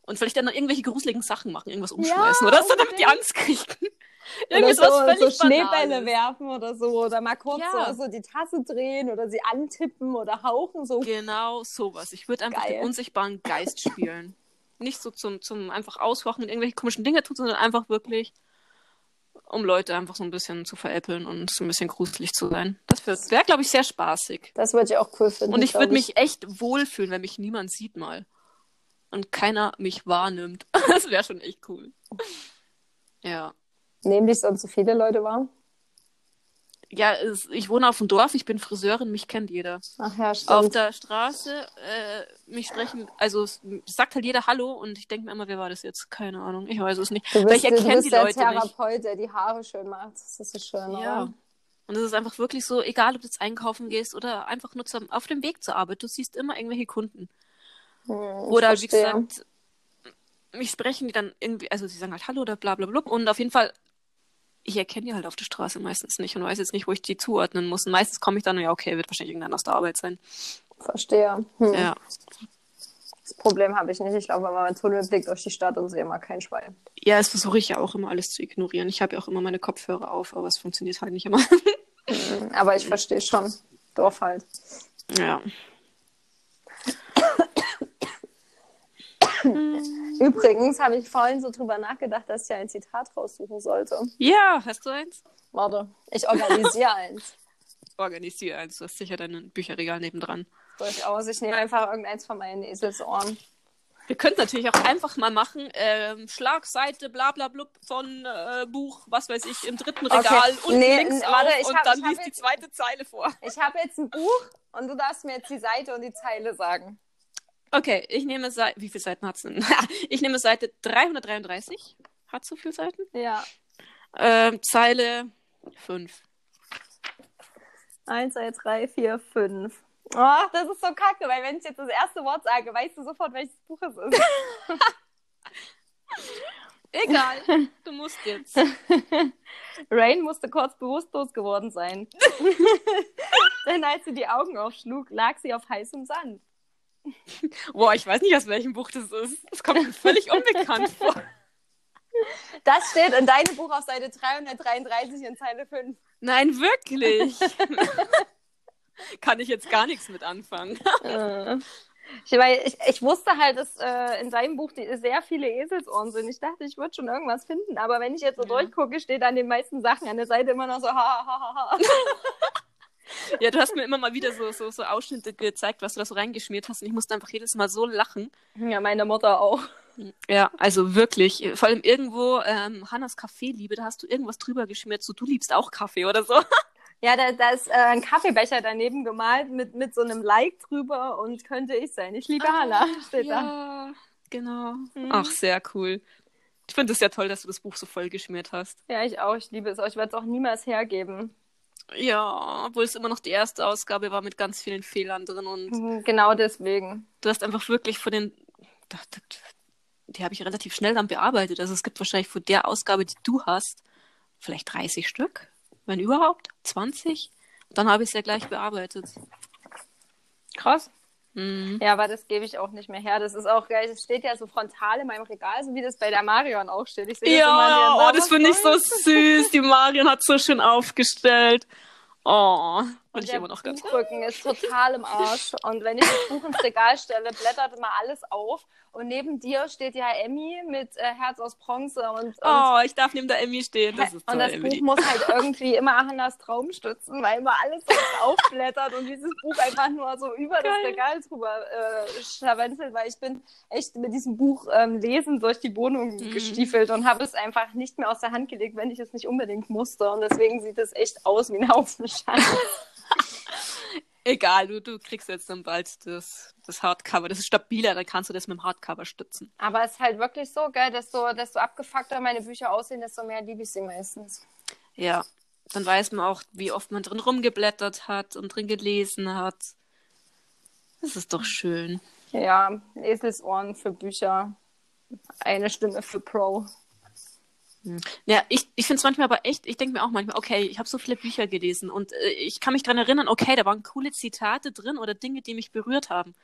Und vielleicht dann noch irgendwelche gruseligen Sachen machen, irgendwas umschmeißen oder so, damit die. Angst kriegen. [LAUGHS] Oder Irgendwie so, so völlig Schneebälle Banales. werfen oder so. Oder mal kurz Ja. so, so die Tasse drehen oder sie antippen oder hauchen. So. Genau sowas. Ich würde einfach Geil. den unsichtbaren Geist spielen. Nicht so zum, zum einfach auswachen und irgendwelche komischen Dinge tun, sondern einfach wirklich, um Leute einfach so ein bisschen zu veräppeln und so ein bisschen gruselig zu sein. Das wäre, wär, glaube ich, sehr spaßig. Das würde ich auch cool finden. Und ich würde mich echt wohlfühlen, wenn mich niemand sieht mal. und keiner mich wahrnimmt. [LAUGHS] Das wäre schon echt cool. Ja. Nehmen dich sonst so viele Leute wahr? Ja, es, ich wohne auf dem Dorf, ich bin Friseurin, mich kennt jeder. Ach ja, Auf stimmt. der Straße, äh, mich sprechen, also sagt halt jeder Hallo und ich denke mir immer, wer war das jetzt? Keine Ahnung, ich weiß es nicht. Du Weil bist, ich du erkenne bist die der Leute nicht. Therapeut, der die Haare schön macht. Das ist so schön, Ja. oder? Und es ist einfach wirklich so, egal ob du jetzt einkaufen gehst oder einfach nur zum, auf dem Weg zur Arbeit, du siehst immer irgendwelche Kunden. Hm, Oder wie gesagt, mich sprechen die dann irgendwie, also sie sagen halt Hallo oder bla bla bla. Und auf jeden Fall, ich erkenne die halt auf der Straße meistens nicht und weiß jetzt nicht, wo ich die zuordnen muss. Und meistens komme ich dann, ja, okay, wird wahrscheinlich irgendeiner aus der Arbeit sein. Verstehe. Hm. Ja. Das Problem habe ich nicht. Ich laufe immer mit Tunnelblick durch die Stadt und sehe immer kein Schwein. Ja, das versuche ich ja auch immer alles zu ignorieren. Ich habe ja auch immer meine Kopfhörer auf, aber es funktioniert halt nicht immer. [LAUGHS] Hm, Aber ich verstehe schon. Dorf halt. ja. [LAUGHS] Übrigens habe ich vorhin so drüber nachgedacht, dass ich ja ein Zitat raussuchen sollte. Ja, hast du eins? Warte, ich organisiere [LAUGHS] eins. Organisier eins. Du hast sicher dein Bücherregal nebendran. Durchaus. Ich nehme einfach irgendeins von meinen Eselsohren. Wir könnten natürlich auch einfach mal machen, ähm, Schlagseite, bla bla blub von äh, Buch, was weiß ich, im dritten Okay. Regal und Nee, links auf warte, ich und hab- dann liest die zweite Zeile vor. Ich habe jetzt ein Buch und du darfst mir jetzt die Seite und die Zeile sagen. Okay, ich nehme Seite, wie viele Seiten hat's denn? [LAUGHS] ich nehme Seite 333. Hat so viele Seiten? Ja. Ähm, Zeile 5. Eins, zwei, drei, vier, fünf. Ach, das ist so kacke, weil wenn ich jetzt das erste Wort sage, weißt du sofort, welches Buch es ist. [LAUGHS] Egal, du musst jetzt. [LAUGHS] Rain musste kurz bewusstlos geworden sein. Denn als sie die Augen aufschlug, lag sie auf heißem Sand. Boah, ich weiß nicht, aus welchem Buch das ist. Das kommt mir völlig unbekannt vor. Das steht in deinem Buch auf Seite 333 in Zeile 5. Nein, wirklich. [LAUGHS] Kann ich jetzt gar nichts mit anfangen. Äh. Ich, ich, ich wusste halt, dass äh, in seinem Buch die, sehr viele Eselsohren sind. Ich dachte, ich würde schon irgendwas finden. Aber wenn ich jetzt so Ja. durchgucke, steht an den meisten Sachen an der Seite immer noch so ha ha ha ha. [LAUGHS] [LAUGHS] Ja, du hast mir immer mal wieder so, so, so Ausschnitte gezeigt, was du da so reingeschmiert hast. Und ich musste einfach jedes Mal so lachen. Ja, meine Mutter auch. Ja, also wirklich. Vor allem irgendwo, ähm, Hannas Kaffeeliebe, da hast du irgendwas drüber geschmiert, so du liebst auch Kaffee oder so. [LAUGHS] Ja, da, da ist äh, ein Kaffeebecher daneben gemalt mit, mit so einem Like drüber und könnte ich sein. Ich liebe Hannah, steht da. ja, genau. Mhm. Ach, sehr cool. Ich finde es ja toll, dass du das Buch so voll geschmiert hast. Ja, ich auch. Ich liebe es auch. Ich werde es auch niemals hergeben. Ja, obwohl es immer noch die erste Ausgabe war mit ganz vielen Fehlern drin und Mhm, Genau deswegen. du hast einfach wirklich von den. Die habe ich relativ schnell dann bearbeitet. Also es gibt wahrscheinlich von der Ausgabe, die du hast, vielleicht 30 Stück, wenn überhaupt, 20. Dann habe ich es ja gleich bearbeitet. Krass. Mhm. Ja, aber das gebe ich auch nicht mehr her. Das ist auch geil. Das steht ja so frontal in meinem Regal, so wie das bei der Marion auch steht. Ich sehe das immer Ja, oh, das finde ich so süß. Die Marion hat so schön aufgestellt. Oh, und Und ich der immer noch ganz. Buchrücken ist total im Arsch. Und wenn ich das [LAUGHS] Buch ins Regal stelle, blättert immer alles auf. Und neben dir steht ja Emmy mit äh, Herz aus Bronze und, und Oh, ich darf neben der Emmy stehen. Das ist und toll, das Emily. Buch muss halt irgendwie immer Hannas Traum stützen, weil immer alles aufblättert und dieses Buch einfach nur so über das Geil. Regal drüber äh, scharwenzelt, weil ich bin echt mit diesem Buch ähm, lesen durch die Wohnung Mhm. gestiefelt und habe es einfach nicht mehr aus der Hand gelegt, wenn ich es nicht unbedingt musste. Und deswegen sieht es echt aus wie ein Haufen Scheiße. [LAUGHS] [LAUGHS] Egal, du, du kriegst jetzt dann bald das, das Hardcover. Das ist stabiler, dann kannst du das mit dem Hardcover stützen. Aber es ist halt wirklich so, gell, desto, desto abgefuckter meine Bücher aussehen, desto mehr liebe ich sie meistens. Ja, dann weiß man auch, wie oft man drin rumgeblättert hat und drin gelesen hat. Das ist doch schön. Ja, Eselsohren für Bücher, eine Stimme für Pro. Ja, ich, ich finde es manchmal aber echt, ich denke mir auch manchmal, okay, ich habe so viele Bücher gelesen und äh, ich kann mich dran erinnern, okay, da waren coole Zitate drin oder Dinge, die mich berührt haben.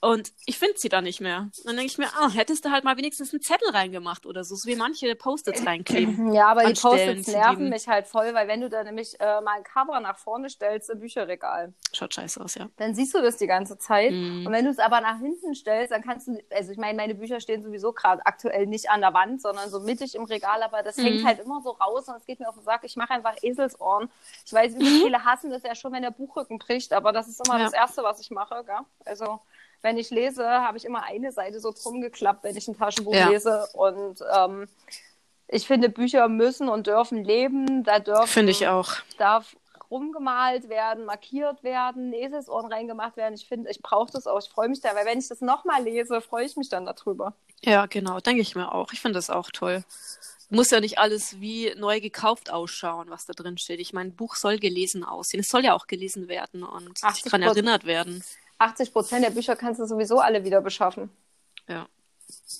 Und ich finde sie da nicht mehr. Dann denke ich mir, ah, hättest du halt mal wenigstens einen Zettel reingemacht oder so, so wie manche Post-its reinkleben. [CLEARS THROAT] Ja, aber die Post-its nerven mich halt voll, weil wenn du da nämlich äh, mal ein Cover nach vorne stellst im Bücherregal, Schaut scheiße aus, ja. dann siehst du das die ganze Zeit. Mhm. Und wenn du es aber nach hinten stellst, dann kannst du, also ich meine, meine Bücher stehen sowieso gerade aktuell nicht an der Wand, sondern so mittig im Regal, aber das Mhm. hängt halt immer so raus und es geht mir auf den Sack. Ich mache einfach Eselsohren. Ich weiß, wie [LAUGHS] viele hassen das ja schon, wenn der Buchrücken bricht, aber das ist immer Ja. das Erste, was ich mache, gell? Also wenn ich lese, habe ich immer eine Seite so drum geklappt, wenn ich ein Taschenbuch Ja. lese. Und ähm, ich finde, Bücher müssen und dürfen leben. Da dürfen, Finde ich auch. darf rumgemalt werden, markiert werden, Eselsohren reingemacht werden. Ich finde, ich brauche das auch. Ich freue mich da, weil wenn ich das nochmal lese, freue ich mich dann darüber. Ja, genau, denke ich mir auch. Ich finde das auch toll. Muss ja nicht alles wie neu gekauft ausschauen, was da drin steht. Ich meine, ein Buch soll gelesen aussehen. Es soll ja auch gelesen werden und 80 daran erinnert werden. 80 Prozent der Bücher kannst du sowieso alle wieder beschaffen. Ja.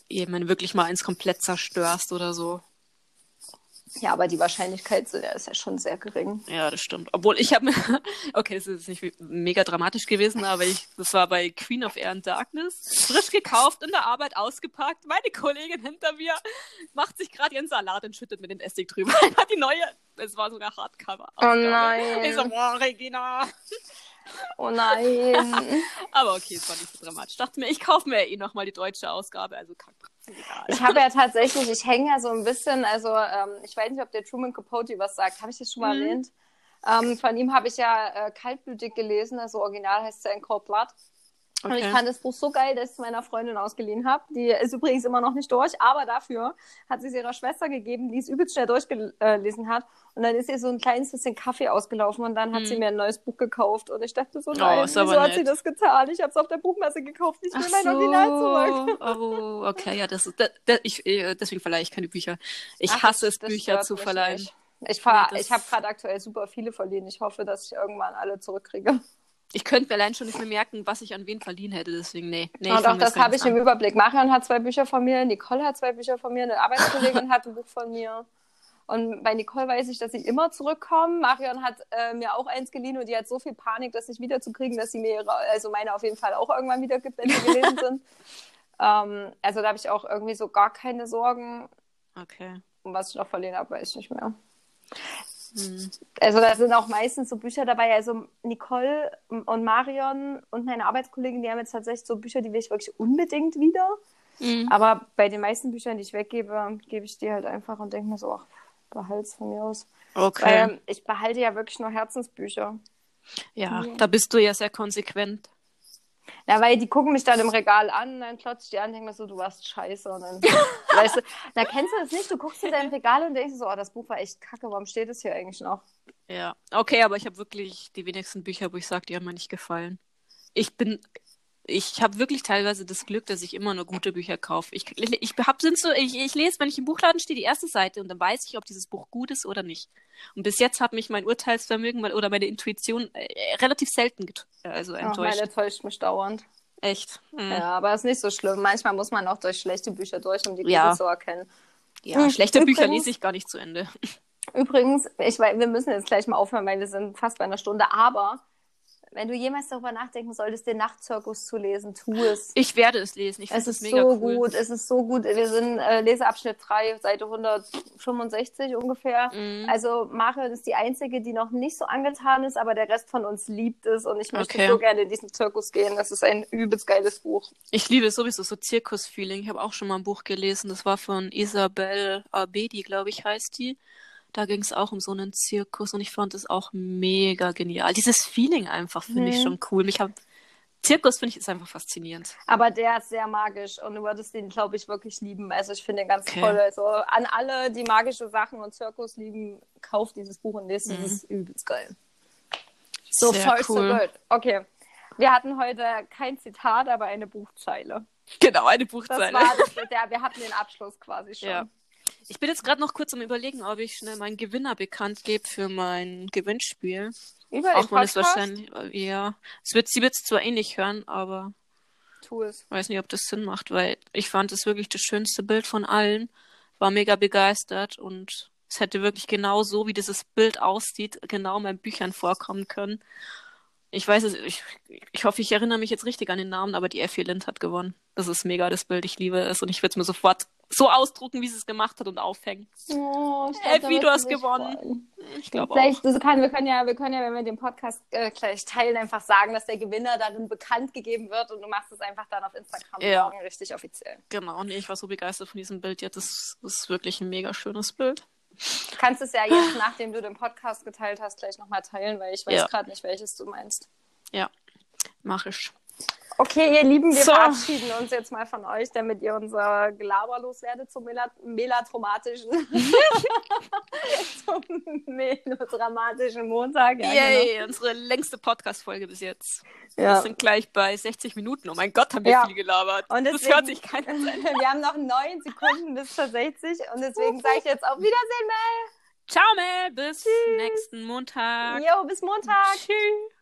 Eben, wenn du wirklich mal eins komplett zerstörst oder so. Ja, aber die Wahrscheinlichkeit ist ja schon sehr gering. Ja, das stimmt. Obwohl ich habe mir, [LAUGHS] okay, das ist nicht mega dramatisch gewesen, aber ich, das war bei Queen of Air and Darkness, frisch gekauft, in der Arbeit ausgepackt. Meine Kollegin hinter mir macht sich gerade ihren Salat und schüttet mit dem Essig drüber. Einfach [LAUGHS] die neue, es war sogar Hardcover. Oh nein. Ich so, boah, Regina. [LAUGHS] Oh nein. [LAUGHS] Aber okay, es war nicht so dramatisch. Ich dachte mir, ich kaufe mir ja eh nochmal die deutsche Ausgabe, also egal. Ich habe ja [LAUGHS] tatsächlich, ich hänge ja so ein bisschen, also ähm, ich weiß nicht, ob der Truman Capote was sagt. Habe ich das schon mal Mhm. erwähnt? Ähm, von ihm habe ich ja äh, kaltblütig gelesen, also original heißt es ja in Cold Blood. Und ich Okay. fand das Buch so geil, dass ich es meiner Freundin ausgeliehen habe. Die ist übrigens immer noch nicht durch, aber dafür hat sie es ihrer Schwester gegeben, die es übelst schnell durchgelesen hat. Und dann ist ihr so ein kleines bisschen Kaffee ausgelaufen und dann hat sie Hm. mir ein neues Buch gekauft. Und ich dachte so, Oh, nein, ist wieso hat sie nett. das getan? Ich habe es auf der Buchmesse gekauft, ich will Ach mein Original zurück. Oh, [LAUGHS] okay, ja, das ist, da, da, ich, äh, deswegen verleihe ich keine Bücher. Ich Ach, hasse das- es, das Bücher zu verleihen. nicht. Ich, fahr- Nee, das- ich habe gerade aktuell super viele verliehen. Ich hoffe, dass ich irgendwann alle zurückkriege. Ich könnte mir allein schon nicht mehr merken, was ich an wen verliehen hätte, deswegen, nee. nee und auch das habe ich im an. Überblick. Marion hat zwei Bücher von mir, Nicole hat zwei Bücher von mir, eine Arbeitskollegin [LAUGHS] hat ein Buch von mir. Und bei Nicole weiß ich, dass sie immer zurückkommen. Marion hat äh, mir auch eins geliehen und die hat so viel Panik, das nicht wiederzukriegen, dass sie mir ihre, also meine auf jeden Fall auch irgendwann wieder gibt, wenn sie gelesen [LAUGHS] sind. Ähm, also da habe ich auch irgendwie so gar keine Sorgen. Okay. Und was ich noch verliehen habe, weiß ich nicht mehr. Hm. Also da sind auch meistens so Bücher dabei. Also Nicole und Marion und meine Arbeitskollegin, die haben jetzt tatsächlich so Bücher, die will ich wirklich unbedingt wieder. Mhm. Aber bei den meisten Büchern, die ich weggebe, gebe ich die halt einfach und denke mir so, ach, behalt's von mir aus. Okay. Weil ähm, ich behalte ja wirklich nur Herzensbücher. ja, da bist du ja sehr konsequent. Ja, weil die gucken mich dann im Regal an, dann klotze ich die an und denke mir so, du warst scheiße. Und dann, [LAUGHS] weißt du, da kennst du das nicht, du guckst in dein Regal und denkst so, oh, das Buch war echt kacke, warum steht es hier eigentlich noch? Ja. Okay, aber ich habe wirklich die wenigsten Bücher, wo ich sage, die haben mir nicht gefallen. Ich bin, ich habe wirklich teilweise das Glück, dass ich immer nur gute Bücher kaufe. Ich, ich, hab, sind so, ich, ich lese, wenn ich im Buchladen stehe, die erste Seite und dann weiß ich, ob dieses Buch gut ist oder nicht. Und bis jetzt hat mich mein Urteilsvermögen oder meine Intuition äh, relativ selten get also Ach, enttäuscht. meine täuscht mich dauernd. Echt. Mhm. Ja, aber ist nicht so schlimm. Manchmal muss man auch durch schlechte Bücher durch, um die guten Ja. zu erkennen. Ja, Hm, schlechte Bücher übrigens- lese ich gar nicht zu Ende. [LAUGHS] Übrigens, ich wir müssen jetzt gleich mal aufhören, weil wir sind fast bei einer Stunde. Aber wenn du jemals darüber nachdenken solltest, den Nachtzirkus zu lesen, tu es. Ich werde es lesen. Ich Es es ist mega so cool. gut, es ist so gut. Wir sind äh, Leseabschnitt 3, Seite 165 ungefähr. Mhm. Also Marion ist die Einzige, die noch nicht so angetan ist, aber der Rest von uns liebt es und ich möchte Okay. so gerne in diesen Zirkus gehen. Das ist ein übelst geiles Buch. Ich liebe sowieso so Zirkus-Feeling. Ich habe auch schon mal ein Buch gelesen. Das war von Isabel Abedi, glaube ich, heißt die. Da ging es auch um so einen Zirkus und ich fand es auch mega genial. Dieses Feeling einfach finde ich Mhm. schon cool. Mich hab... Zirkus finde ich ist einfach faszinierend. Aber der ist sehr magisch und du würdest den, glaube ich, wirklich lieben. Also ich finde den ganz Okay. toll. Also an alle, die magische Sachen und Zirkus lieben, kauft dieses Buch und lest es. Mhm. Es ist übelst geil. So Sehr so cool. good. Okay. Wir hatten heute kein Zitat, aber eine Buchzeile. Genau, eine Das Buchzeile. war das, [LAUGHS] der, wir hatten den Abschluss quasi schon. Ja. Ich bin jetzt gerade noch kurz am überlegen, ob ich schnell meinen Gewinner bekannt gebe für mein Gewinnspiel. Über Auch wenn es wahrscheinlich, ja, es wird, sie wird es zwar ähnlich hören, aber Tu es. weiß nicht, ob das Sinn macht, weil ich fand es wirklich das schönste Bild von allen, war mega begeistert und es hätte wirklich genau so, wie dieses Bild aussieht, genau in meinen Büchern vorkommen können. Ich weiß es, ich, ich hoffe, ich erinnere mich jetzt richtig an den Namen, aber die Effie Lind hat gewonnen. Das ist mega das Bild, ich liebe es und ich würde es mir sofort so ausdrucken, wie sie es gemacht hat und aufhängen. Oh, Effi, da du hast gewonnen. freuen. Ich glaube auch. Vielleicht, das kann, wir können ja, wir können ja, wenn wir den Podcast äh, gleich teilen, einfach sagen, dass der Gewinner darin bekannt gegeben wird und du machst es einfach dann auf Instagram Ja. morgen richtig offiziell. Genau, nee, ich war so begeistert von diesem Bild. Ja, das, ist wirklich ein mega schönes Bild. Du kannst es ja jetzt, nachdem du den Podcast geteilt hast, gleich nochmal teilen, weil ich weiß Ja. gerade nicht, welches du meinst. Ja, mach ich. Okay, ihr Lieben, wir So. verabschieden uns jetzt mal von euch, damit ihr unser Gelaber loswerdet zum Mela melatraumatischen, [LAUGHS] [LAUGHS] zum melodramatischen Montag. Ja, Yay, unsere längste Podcast-Folge bis jetzt. genau. Wir sind gleich bei 60 Minuten. Oh mein Gott, haben wir Ja. viel gelabert. Und das deswegen- hört sich keiner an. [LAUGHS] wir haben noch neun Sekunden bis zur 60 und deswegen sage ich jetzt auf Wiedersehen, Ciao, Mel. Bis nächsten Montag. Mel. Jo, bis Montag. Tschüss.